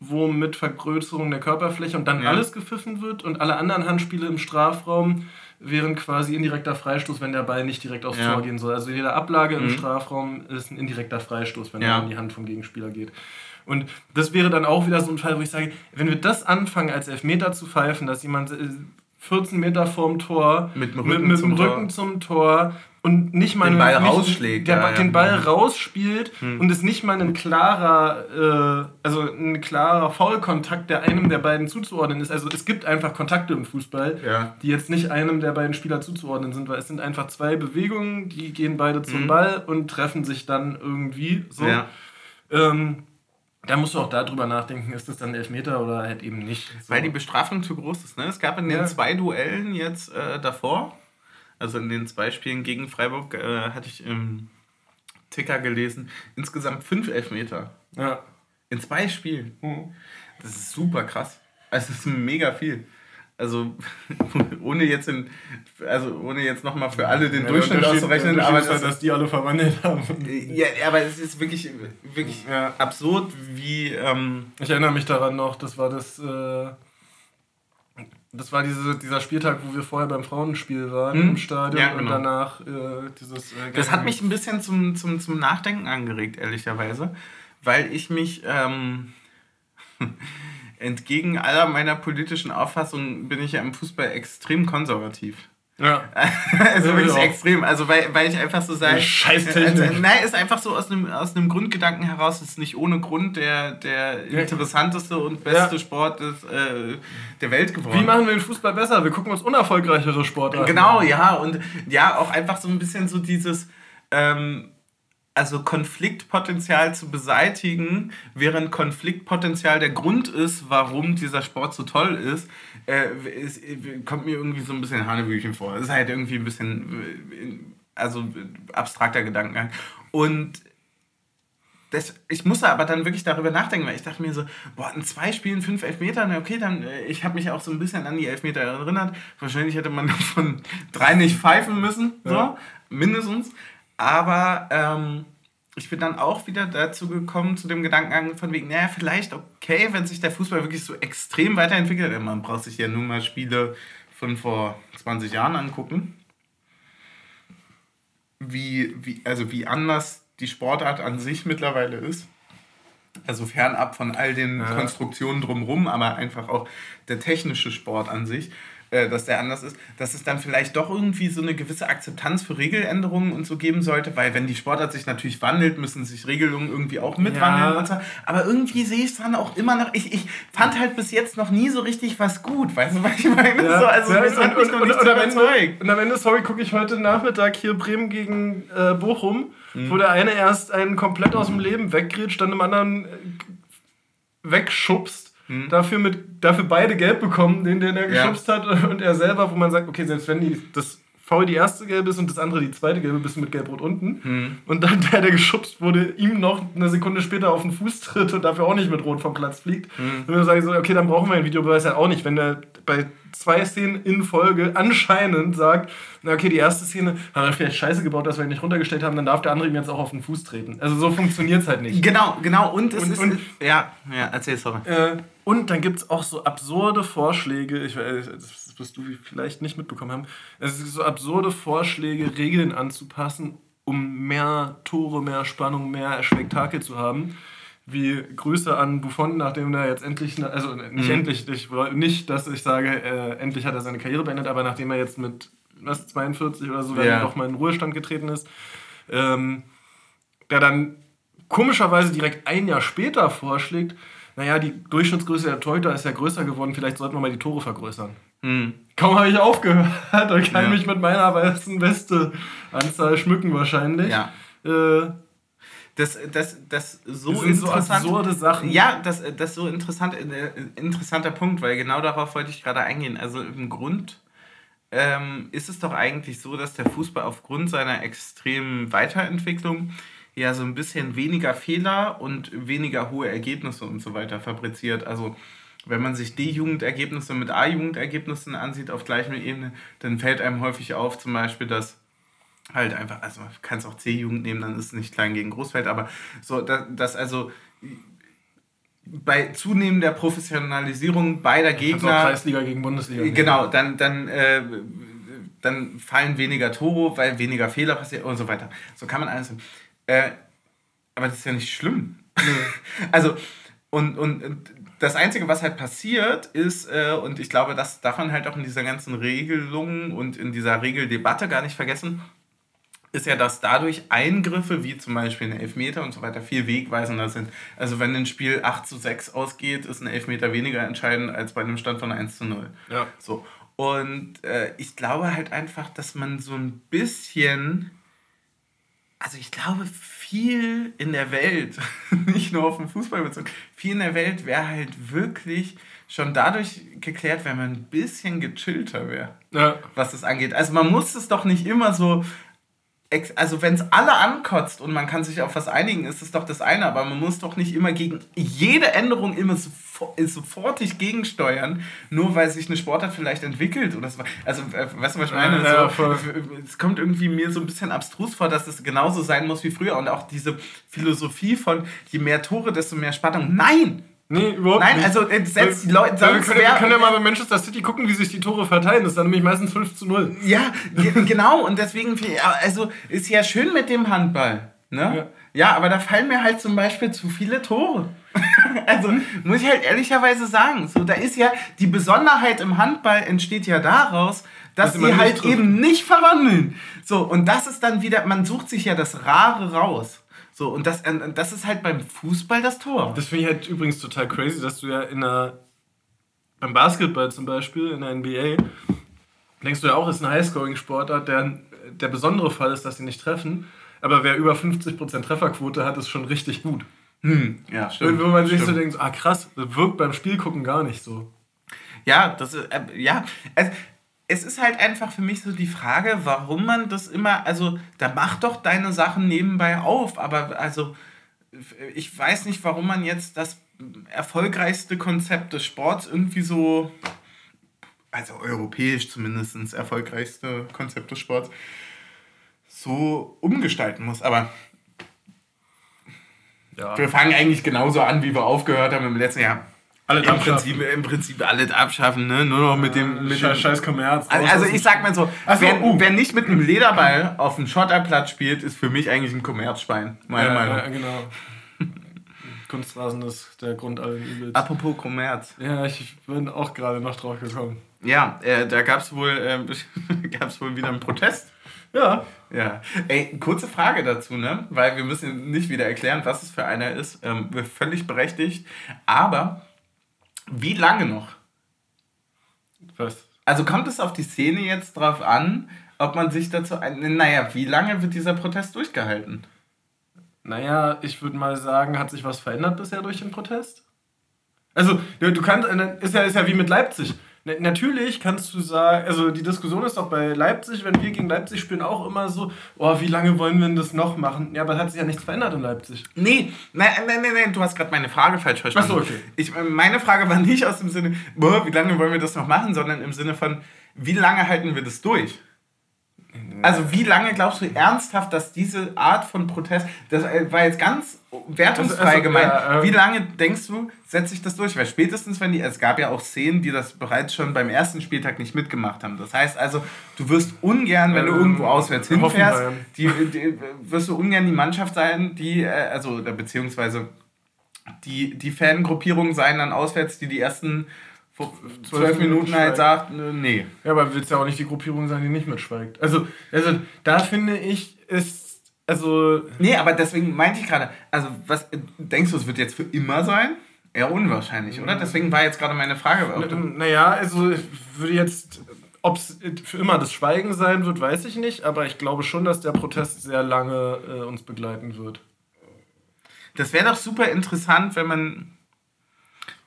wo mit Vergrößerung der Körperfläche und dann Ja. alles gepfiffen wird und alle anderen Handspiele im Strafraum wären quasi indirekter Freistoß, wenn der Ball nicht direkt aufs Ja. Tor gehen soll. Also jede Ablage im Mhm. Strafraum ist ein indirekter Freistoß, wenn er in die Hand vom Gegenspieler geht. Und das wäre dann auch wieder so ein Fall, wo ich sage, wenn wir das anfangen als Elfmeter zu pfeifen, dass jemand äh, 14 Meter vorm Tor Mit dem mit, Rücken mit zum dem Tor. Rücken zum Tor und nicht mal Den einen- Ball nicht, rausschlägt, der, ja, den Ball Mhm. rausspielt und es nicht mal ein klarer, äh, also ein klarer Foulkontakt, der einem der beiden zuzuordnen ist. Also es gibt einfach Kontakte im Fußball, Ja. die jetzt nicht einem der beiden Spieler zuzuordnen sind, weil es sind einfach zwei Bewegungen, die gehen beide zum Mhm. Ball und treffen sich dann irgendwie so. Ähm, da musst du auch darüber nachdenken, ist das dann Elfmeter oder halt eben nicht. So. Weil die Bestrafung zu groß ist. Ne? Es gab in den Ja. zwei Duellen jetzt äh, davor, also in den zwei Spielen gegen Freiburg, äh, hatte ich im Ticker gelesen, insgesamt fünf Elfmeter. ja. In zwei Spielen. Mhm. Das ist super krass. Also es ist mega viel. Also ohne jetzt in, also ohne jetzt nochmal für alle den Ja, Durchschnitt auszurechnen, aber das halt, dass die alle verwandelt haben. ja, aber es ist wirklich, wirklich Ja. absurd, wie ähm, Ich erinnere mich daran noch, das war das, äh, das war diese, dieser Spieltag, wo wir vorher beim Frauenspiel waren Hm? im Stadion Ja, und genau. danach äh, dieses. Äh, Das hat mich ein bisschen zum, zum, zum Nachdenken angeregt, ehrlicherweise, weil ich mich ähm, entgegen aller meiner politischen Auffassungen bin ich ja im Fußball extrem konservativ. Ja. also Ja, wirklich ja. extrem. Also weil, weil ich einfach so sage. Scheißtechnik. Also, nein, ist einfach so aus einem, aus einem Grundgedanken heraus, ist nicht ohne Grund der, der Ja. interessanteste und beste Ja. Sport des, äh, der Welt geworden. Wie machen wir den Fußball besser? Wir gucken uns unerfolgreichere Sportarten Genau, ja. Und ja, auch einfach so ein bisschen so dieses, ähm, also Konfliktpotenzial zu beseitigen, während Konfliktpotenzial der Grund ist, warum dieser Sport so toll ist, äh, äh, kommt mir irgendwie so ein bisschen Hanebüchen vor. Es ist halt irgendwie ein bisschen, äh, also abstrakter Gedankengang. Und das, ich musste aber dann wirklich darüber nachdenken, weil ich dachte mir so, boah, in zwei Spielen fünf Elfmeter, na okay, dann, äh, ich habe mich auch so ein bisschen an die Elfmeter erinnert. Wahrscheinlich hätte man davon drei nicht pfeifen müssen, so, Ja. mindestens. Aber ähm, ich bin dann auch wieder dazu gekommen, zu dem Gedankengang von wegen, naja, vielleicht okay, wenn sich der Fußball wirklich so extrem weiterentwickelt. Man braucht sich ja nur mal Spiele von vor 20 Jahren angucken wie, wie, also wie anders die Sportart an sich mittlerweile ist. Also fernab von all den Ja. Konstruktionen drumherum, aber einfach auch der technische Sport an sich, äh, dass der anders ist, dass es dann vielleicht doch irgendwie so eine gewisse Akzeptanz für Regeländerungen und so geben sollte, weil wenn die Sportart sich natürlich wandelt, müssen sich Regelungen irgendwie auch mitwandeln. Ja. Und so. Aber irgendwie sehe ich es dann auch immer noch, ich, ich fand halt bis jetzt noch nie so richtig was gut, weißt du, was ich meine? Ja. So, also Ja, es hat mich noch nicht so und, am. Ende, und am Ende, sorry, gucke ich heute Nachmittag hier Bremen gegen äh, Bochum, Mhm. wo der eine erst einen komplett aus dem Leben weggrätscht, dann dem anderen äh, wegschubst, dafür, mit, dafür beide gelb bekommen, den, den er Mhm. Ja. geschubst hat und er selber, wo man sagt, okay, selbst wenn die, das Foul die erste gelbe ist und das andere die zweite gelbe, bist du mit gelb-rot unten. Mhm. Und dann der, der geschubst wurde, ihm noch eine Sekunde später auf den Fuß tritt und dafür auch nicht mit rot vom Platz fliegt. Mhm. Und wir sagen so, okay, dann brauchen wir ein Videobeweis halt auch nicht, wenn der bei zwei Szenen in Folge anscheinend sagt, na okay, die erste Szene hat er vielleicht scheiße gebaut, dass wir ihn nicht runtergestellt haben, dann darf der andere ihm jetzt auch auf den Fuß treten. Also so funktioniert es halt nicht. Genau, genau. Und es Und- ist. und- ja, ja, erzähl, sorry. Äh, und dann gibt es auch so absurde Vorschläge, ich weiß, das wirst du vielleicht nicht mitbekommen haben, es ist so absurde Vorschläge, Regeln anzupassen, um mehr Tore, mehr Spannung, mehr Spektakel zu haben. wie Grüße an Buffon, nachdem er jetzt endlich, also nicht mhm. endlich, ich, nicht, dass ich sage, äh, endlich hat er seine Karriere beendet, aber nachdem er jetzt mit was, 42 oder so dann ja. doch mal in den Ruhestand getreten ist, ähm, der dann komischerweise direkt ein Jahr später vorschlägt, naja, die Durchschnittsgröße der Torhüter ist ja größer geworden, vielleicht sollten wir mal die Tore vergrößern. Mhm. Kaum habe ich aufgehört und kann ja. mich mit meiner weißen Weste Anzahl schmücken wahrscheinlich. Ja. Äh, das, das, das so das interessant. So absurde Sachen. Ja, das, das so interessant, äh, interessanter Punkt, weil genau darauf wollte ich gerade eingehen. Also im Grund ähm, ist es doch eigentlich so, dass der Fußball aufgrund seiner extremen Weiterentwicklung ja so ein bisschen weniger Fehler und weniger hohe Ergebnisse und so weiter fabriziert. Also wenn man sich D-Jugendergebnisse mit A-Jugendergebnissen ansieht auf gleicher Ebene, dann fällt einem häufig auf, zum Beispiel, dass halt einfach, also man kann es auch C-Jugend nehmen, dann ist es nicht klein gegen Großfeld, aber so, dass, dass also bei zunehmender Professionalisierung beider Gegner. Kreisliga gegen Bundesliga. Genau, dann, dann, äh, dann fallen weniger Tore, weil weniger Fehler passieren und so weiter. So kann man alles. Äh, aber das ist ja nicht schlimm. also, und, und, und das Einzige, was halt passiert, ist, äh, und ich glaube, das darf man halt auch in dieser ganzen Regelung und in dieser Regeldebatte gar nicht vergessen, ist ja, dass dadurch Eingriffe, wie zum Beispiel ein Elfmeter und so weiter, viel wegweisender sind. Also wenn ein Spiel 8 zu 6 ausgeht, ist ein Elfmeter weniger entscheidend als bei einem Stand von 1 zu 0. Ja. So. Und äh, ich glaube halt einfach, dass man so ein bisschen, also ich glaube, viel in der Welt, nicht nur auf den Fußball bezogen, viel in der Welt wäre halt wirklich schon dadurch geklärt, wenn man ein bisschen gechillter wäre, ja. was das angeht. Also man muss es doch nicht immer so also wenn es alle ankotzt und man kann sich auf was einigen, ist es doch das eine, aber man muss doch nicht immer gegen jede Änderung immer sofortig gegensteuern, nur weil sich eine Sportart vielleicht entwickelt oder so. Also, äh, weißt du, was ich meine? Ja, so, es kommt irgendwie mir so ein bisschen abstrus vor, dass es genauso sein muss wie früher und auch diese Philosophie von je mehr Tore, desto mehr Spannung. Nein! Nee, überhaupt Nein, nicht. also äh, selbst die Leute sagen, wir können, wir können ja mal bei Manchester City gucken, wie sich die Tore verteilen. Das ist dann nämlich meistens 5 zu 0. Ja, genau. Und deswegen, also ist ja schön mit dem Handball. Ne? Ja. ja, aber da fallen mir halt zum Beispiel zu viele Tore. also muss ich halt ehrlicherweise sagen, so da ist ja die Besonderheit im Handball entsteht ja daraus, dass sie halt trifft. eben nicht verwandeln. So und das ist dann wieder, man sucht sich ja das Rare raus. So, und das, äh, das ist halt beim Fußball das Tor. Das finde ich halt übrigens total crazy, dass du ja in einer, beim Basketball zum Beispiel, in der NBA, denkst du ja auch, ist ein Highscoring-Sportart, der, der besondere Fall ist, dass sie nicht treffen. Aber wer über 50% Trefferquote hat, ist schon richtig gut. Hm, ja, stimmt. Wo man sich so denkt, ah krass, das wirkt beim Spielgucken gar nicht so. Ja, das ist, äh, ja, also, es ist halt einfach für mich so die Frage, warum man das immer, also da mach doch deine Sachen nebenbei auf, aber also ich weiß nicht, warum man jetzt das erfolgreichste Konzept des Sports irgendwie so, also europäisch zumindest erfolgreichste Konzept des Sports, so umgestalten muss. Aber ja. wir fangen eigentlich genauso an, wie wir aufgehört haben im letzten Jahr. Alle Im Prinzip, Im Prinzip alles abschaffen, ne? Nur noch mit dem. Mit Scheiß, Scheiß Kommerz. Also, also ich sag mal so, so wer, uh. wer, nicht mit einem Lederball auf dem Schotterplatz spielt, ist für mich eigentlich ein Kommerzschwein. Meine ja, Meinung. Ja, genau. Kunstrasen ist der Grund allen Übels. Apropos Kommerz. Ja, ich bin auch gerade noch drauf gekommen. Ja, äh, da gab es wohl, äh, wohl wieder einen Protest. Ja. Ja. Ey, kurze Frage dazu, ne? Weil wir müssen nicht wieder erklären, was es für einer ist. Ähm, völlig berechtigt. Aber wie lange noch? Was? Also kommt es auf die Szene jetzt drauf an, ob man sich dazu ein. Naja, wie lange wird dieser Protest durchgehalten? Naja, ich würde mal sagen, hat sich was verändert bisher durch den Protest? Also, du kannst, äh, ist ja, ist ja wie mit Leipzig. Natürlich kannst du sagen, also die Diskussion ist doch bei Leipzig, wenn wir gegen Leipzig spielen, auch immer so, oh, wie lange wollen wir denn das noch machen? Ja, aber es hat sich ja nichts verändert in Leipzig. Nee, nein, nein, nein, nein du hast gerade meine Frage falsch verstanden. Achso, okay. Ich, meine Frage war nicht aus dem Sinne, boah, wie lange wollen wir das noch machen, sondern im Sinne von, wie lange halten wir das durch? Also wie lange glaubst du ernsthaft, dass diese Art von Protest, das war jetzt ganz wertungsfrei also, also, gemeint, ja, äh, wie lange denkst du, setzt sich das durch? Weil spätestens, wenn die, es gab ja auch Szenen, die das bereits schon beim ersten Spieltag nicht mitgemacht haben. Das heißt also, du wirst ungern, wenn du ähm, irgendwo auswärts hinfährst, die, die, wirst du ungern die Mannschaft sein, die, äh, also beziehungsweise die, die Fangruppierung sein dann auswärts, die die ersten zwölf Minuten halt sagt, nee. Ja, aber willst ja auch nicht die Gruppierung sein, die nicht mitschweigt. Also, also da finde ich, ist, also... Nee, aber deswegen meinte ich gerade, also was, denkst du, es wird jetzt für immer sein? Eher unwahrscheinlich, oder? Deswegen war jetzt gerade meine Frage. Naja, also ich würde jetzt, ob es für immer das Schweigen sein wird, weiß ich nicht, aber ich glaube schon, dass der Protest sehr lange äh, uns begleiten wird. Das wäre doch super interessant, wenn man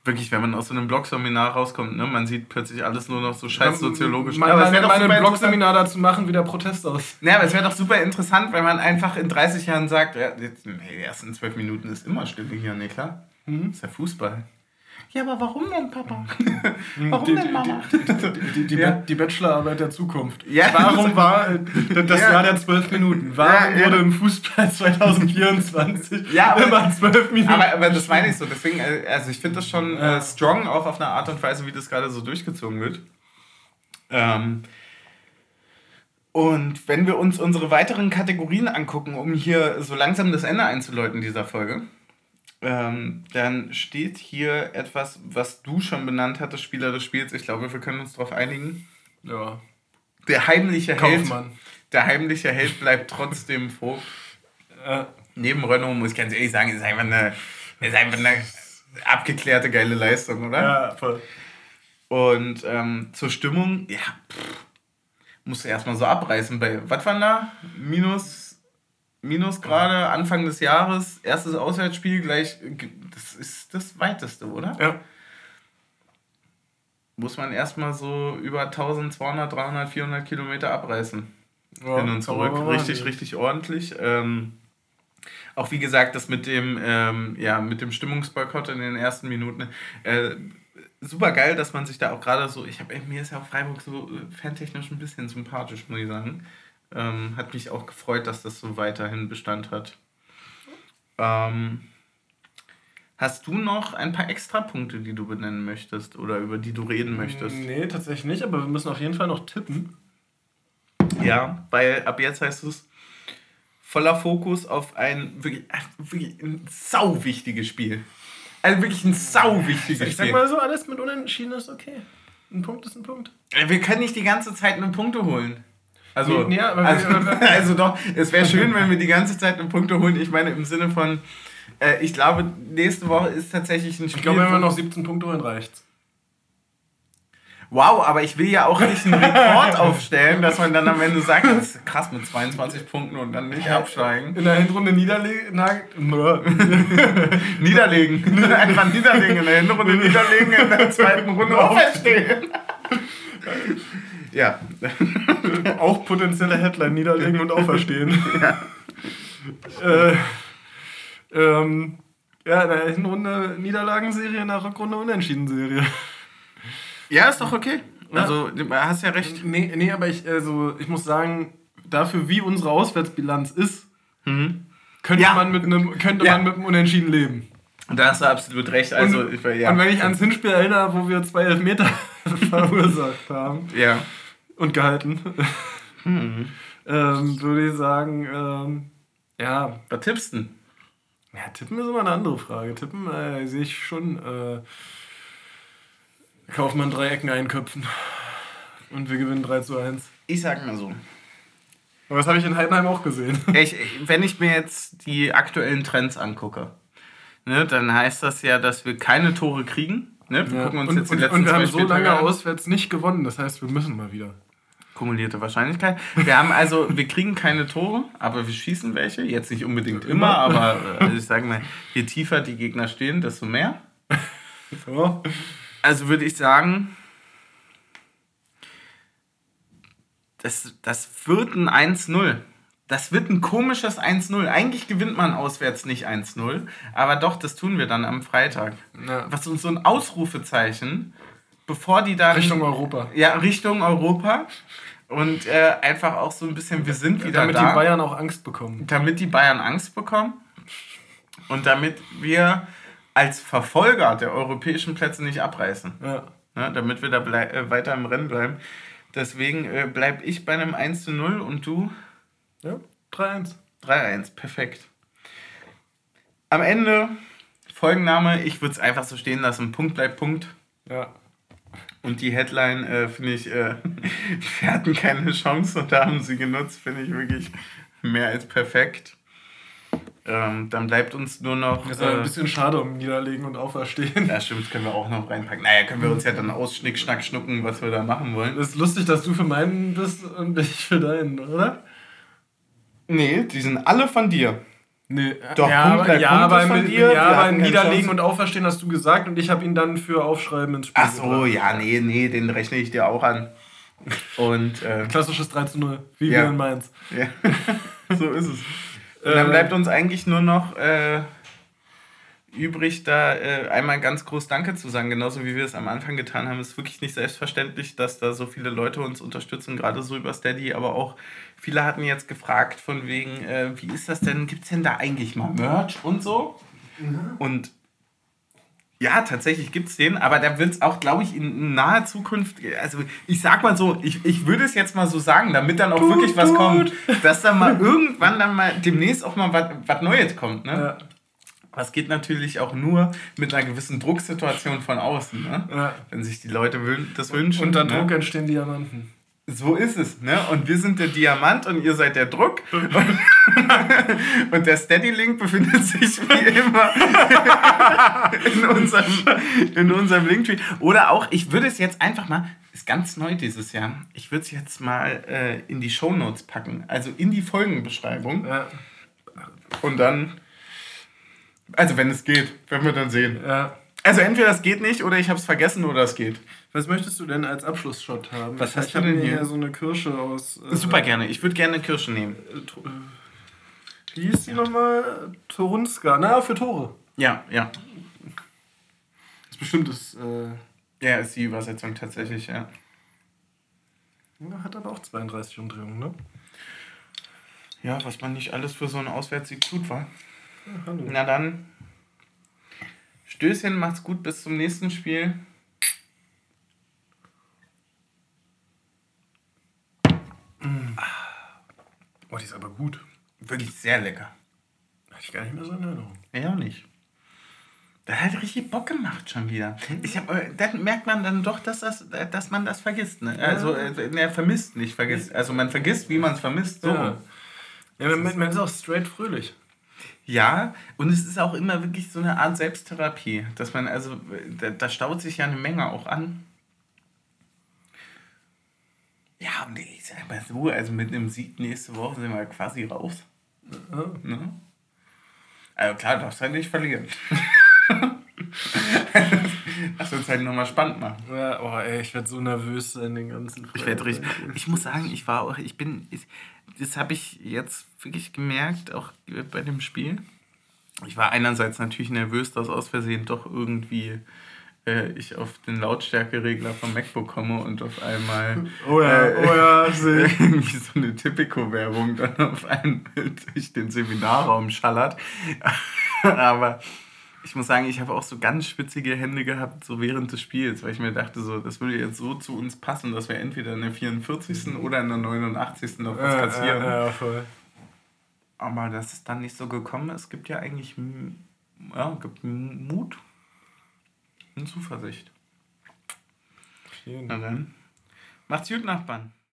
wirklich, wenn man aus so einem Blogseminar rauskommt, ne, man sieht plötzlich alles nur noch so scheiß soziologisch. Man, aber es wäre doch ein Blogseminar dazu machen, wie der Protest aus. Ja, aber es wäre doch super interessant, wenn man einfach in 30 Jahren sagt, ja, jetzt, nee, die ersten zwölf Minuten ist immer Stille hier, ne, klar. Mhm. Das ist ja Fußball. Ja, aber warum denn, Papa? warum die, denn, Mama? Die, die, die, ja. die, Bachelorarbeit der Zukunft. Ja, warum war das ja. Jahr der zwölf Minuten? Warum ja, wurde im Fußball 2024 ja, aber, immer zwölf Minuten? Aber, aber das meine ich so. Deswegen, äh, also ich finde das schon äh, strong, auch auf eine Art und Weise, wie das gerade so durchgezogen wird. Ähm, und wenn wir uns unsere weiteren Kategorien angucken, um hier so langsam das Ende einzuläuten dieser Folge, ähm, dann steht hier etwas, was du schon benannt hattest, Spieler des Spiels. Ich glaube, wir können uns darauf einigen. Ja. Der heimliche Kaufmann. Held. Der heimliche Held bleibt trotzdem Vogt. Äh. Neben Renault muss ich ganz ehrlich sagen, ist einfach eine, ist einfach eine abgeklärte geile Leistung, oder? Ja, voll. Und ähm, zur Stimmung, ja, pff, musst du erstmal so abreißen. Bei, was waren da? Minus Minusgrade Anfang des Jahres, erstes Auswärtsspiel gleich, das ist das weiteste, oder? Ja. Muss man erstmal so über 1200, 300, 400 Kilometer abreißen. Ja, Hin und zurück. Richtig, richtig ordentlich. Ähm, auch wie gesagt, das mit dem, ähm, ja, mit dem Stimmungsboykott in den ersten Minuten. Äh, super geil, dass man sich da auch gerade so, ich habe mir ist ja auch Freiburg so äh, fantechnisch ein bisschen sympathisch, muss ich sagen. Ähm, hat mich auch gefreut, dass das so weiterhin Bestand hat. Ähm, hast du noch ein paar Extrapunkte, die du benennen möchtest oder über die du reden möchtest? Nee, tatsächlich nicht, aber wir müssen auf jeden Fall noch tippen. Ja, weil ab jetzt heißt es voller Fokus auf ein wirklich, wirklich ein sau wichtiges Spiel. Also wirklich ein sau wichtiges Spiel. Ich sag mal so, alles mit Unentschieden ist okay. Ein Punkt ist ein Punkt. Wir können nicht die ganze Zeit nur Punkte holen. Also, nee, also, also, doch, es wäre schön, wenn wir die ganze Zeit eine Punkte holen. Ich meine, im Sinne von, äh, ich glaube, nächste Woche ist tatsächlich ein Spiel. Ich glaube, wenn wir noch 17 Punkte holen, reicht's. Wow, aber ich will ja auch nicht einen Rekord aufstellen, dass man dann am Ende sagt, das ist krass mit 22 Punkten und dann nicht absteigen. In der Hinrunde niederlegen. niederlegen. Einfach niederlegen. In der Hinrunde niederlegen, in der zweiten Runde auferstehen. Ja. Auch potenzielle Headline niederlegen und auferstehen. Ja. Äh, ähm, ja, in der Hinrunde Niederlagenserie, in der Rückrunde Unentschieden-Serie. Ja, ist doch okay. Also, du hast ja recht. Nee, nee aber ich, also, ich muss sagen, dafür, wie unsere Auswärtsbilanz ist, mhm. könnte, ja. man, mit einem, könnte ja. man mit einem Unentschieden leben. Da hast du absolut recht. Also, und, ich, ja. und wenn ich ans Hinspiel erinnere, wo wir zwei Elfmeter verursacht haben. Ja und gehalten. Hm. ähm, würde ich sagen, ähm, ja. Was tippst du Ja, tippen ist immer eine andere Frage. Tippen äh, sehe ich schon. Äh, Kaufmann drei Ecken einköpfen. Und wir gewinnen 3 zu 1. Ich sag mal so. Aber das habe ich in Heidenheim auch gesehen. Ich, wenn ich mir jetzt die aktuellen Trends angucke, ne, dann heißt das ja, dass wir keine Tore kriegen. Ne? Wir ja. gucken uns und, jetzt die letzten und wir haben so lange auswärts nicht gewonnen. Das heißt, wir müssen mal wieder kumulierte Wahrscheinlichkeit. Wir haben also, wir kriegen keine Tore, aber wir schießen welche. Jetzt nicht unbedingt immer, aber also ich sage mal, je tiefer die Gegner stehen, desto mehr. So. Also würde ich sagen, das, das wird ein 1-0. Das wird ein komisches 1-0. Eigentlich gewinnt man auswärts nicht 1-0, aber doch, das tun wir dann am Freitag. Ja. Was uns so ein Ausrufezeichen, bevor die dann. Richtung Europa. Ja, Richtung Europa. Und äh, einfach auch so ein bisschen, wir sind wieder damit da. Damit die Bayern auch Angst bekommen. Damit die Bayern Angst bekommen. Und damit wir als Verfolger der europäischen Plätze nicht abreißen. Ja. Ne, damit wir da äh, weiter im Rennen bleiben. Deswegen äh, bleibe ich bei einem 1 zu 0 und du? Ja, 3-1. 3-1, perfekt. Am Ende Folgenname, ich würde es einfach so stehen lassen. Punkt bleibt Punkt. Ja. Und die Headline äh, finde ich, äh, wir hatten keine Chance und da haben sie genutzt, finde ich wirklich mehr als perfekt. Ähm, dann bleibt uns nur noch. Das ist äh, ein bisschen schade um Niederlegen und Auferstehen. Ja, stimmt, das können wir auch noch reinpacken. Naja, können wir uns ja dann ausschnick, schnack, schnucken, was wir da machen wollen. Das ist lustig, dass du für meinen bist und ich für deinen, oder? Nee, die sind alle von dir. Nee, Doch, ja, aber, ja, aber, von dir. ja, aber Niederlegen und Auferstehen hast du gesagt und ich habe ihn dann für Aufschreiben ins Spiel Ach so, gebracht. ja, nee, nee, den rechne ich dir auch an. Und, äh, Klassisches 3 zu 0, wie ja. wir in Mainz. Ja, so ist es. Und dann äh. bleibt uns eigentlich nur noch äh, übrig, da äh, einmal ganz groß Danke zu sagen, genauso wie wir es am Anfang getan haben. Es ist wirklich nicht selbstverständlich, dass da so viele Leute uns unterstützen, gerade so über Steady, aber auch viele hatten jetzt gefragt von wegen, äh, wie ist das denn, gibt es denn da eigentlich mal Merch und so? Mhm. Und ja, tatsächlich gibt es den, aber da wird es auch, glaube ich, in naher Zukunft, also ich sag mal so, ich, ich würde es jetzt mal so sagen, damit dann auch tut, wirklich was tut. kommt, dass dann mal irgendwann dann mal demnächst auch mal was Neues kommt. Ne? Ja. Das geht natürlich auch nur mit einer gewissen Drucksituation von außen, ne? Ja. wenn sich die Leute das wünschen. Unter ne? Druck entstehen Diamanten. So ist es, ne? Und wir sind der Diamant und ihr seid der Druck. und der Steady-Link befindet sich wie immer in unserem, in unserem Linktree. Oder auch, ich würde es jetzt einfach mal, ist ganz neu dieses Jahr, ich würde es jetzt mal äh, in die Show Notes packen. Also in die Folgenbeschreibung. Ja. Und dann, also wenn es geht, werden wir dann sehen. Ja. Also entweder das geht nicht oder ich habe es vergessen oder es geht. Was möchtest du denn als Abschlussshot haben? Was hast du denn hier? so eine Kirsche aus. Äh, Super gerne. Ich würde gerne eine Kirsche nehmen. Äh, wie hieß die nochmal? Torunska. Na, für Tore. Ja, ja. Das ist bestimmt das. Äh ja, ist die Übersetzung tatsächlich, ja. Hat aber auch 32 Umdrehungen, ne? Ja, was man nicht alles für so einen Auswärtssieg tut, war. Hallo. Na dann. Stößchen, macht's gut, bis zum nächsten Spiel. Mm. Oh, die ist aber gut. Wirklich sehr lecker. Hatte ich gar nicht mehr so in Erinnerung. Ja, auch nicht. Das hat richtig Bock gemacht schon wieder. Ich hab, äh, dann merkt man dann doch, dass, das, dass man das vergisst. Ne? Also, äh, ne, vermisst, nicht vergisst. Also man vergisst, wie man es vermisst. So. Ja, ja man, man ist auch straight fröhlich. Ja, und es ist auch immer wirklich so eine Art Selbsttherapie, dass man, also, da, da staut sich ja eine Menge auch an. Ja, und ich sag mal so, also mit einem Sieg nächste Woche sind wir quasi raus. Ja. Ne? Also klar, darfst halt nicht verlieren. das wird es halt nochmal spannend machen. Ja, oh ey, ich werde so nervös sein den ganzen Ich werde richtig. Ich muss sagen, ich war auch, ich bin, ich, das habe ich jetzt wirklich gemerkt, auch bei dem Spiel. Ich war einerseits natürlich nervös, dass aus Versehen doch irgendwie äh, ich auf den Lautstärkeregler vom MacBook komme und auf einmal oh ja, äh, oh ja, irgendwie so eine Typico-Werbung dann auf einmal durch den Seminarraum schallert. Aber ich muss sagen, ich habe auch so ganz spitzige Hände gehabt, so während des Spiels, weil ich mir dachte, so, das würde jetzt so zu uns passen, dass wir entweder in der 44. oder in der 89. noch was kassieren. Ja, ja, voll. Aber dass es dann nicht so gekommen ist, gibt ja eigentlich ja, gibt Mut und Zuversicht. Na dann. Macht's gut, Nachbarn.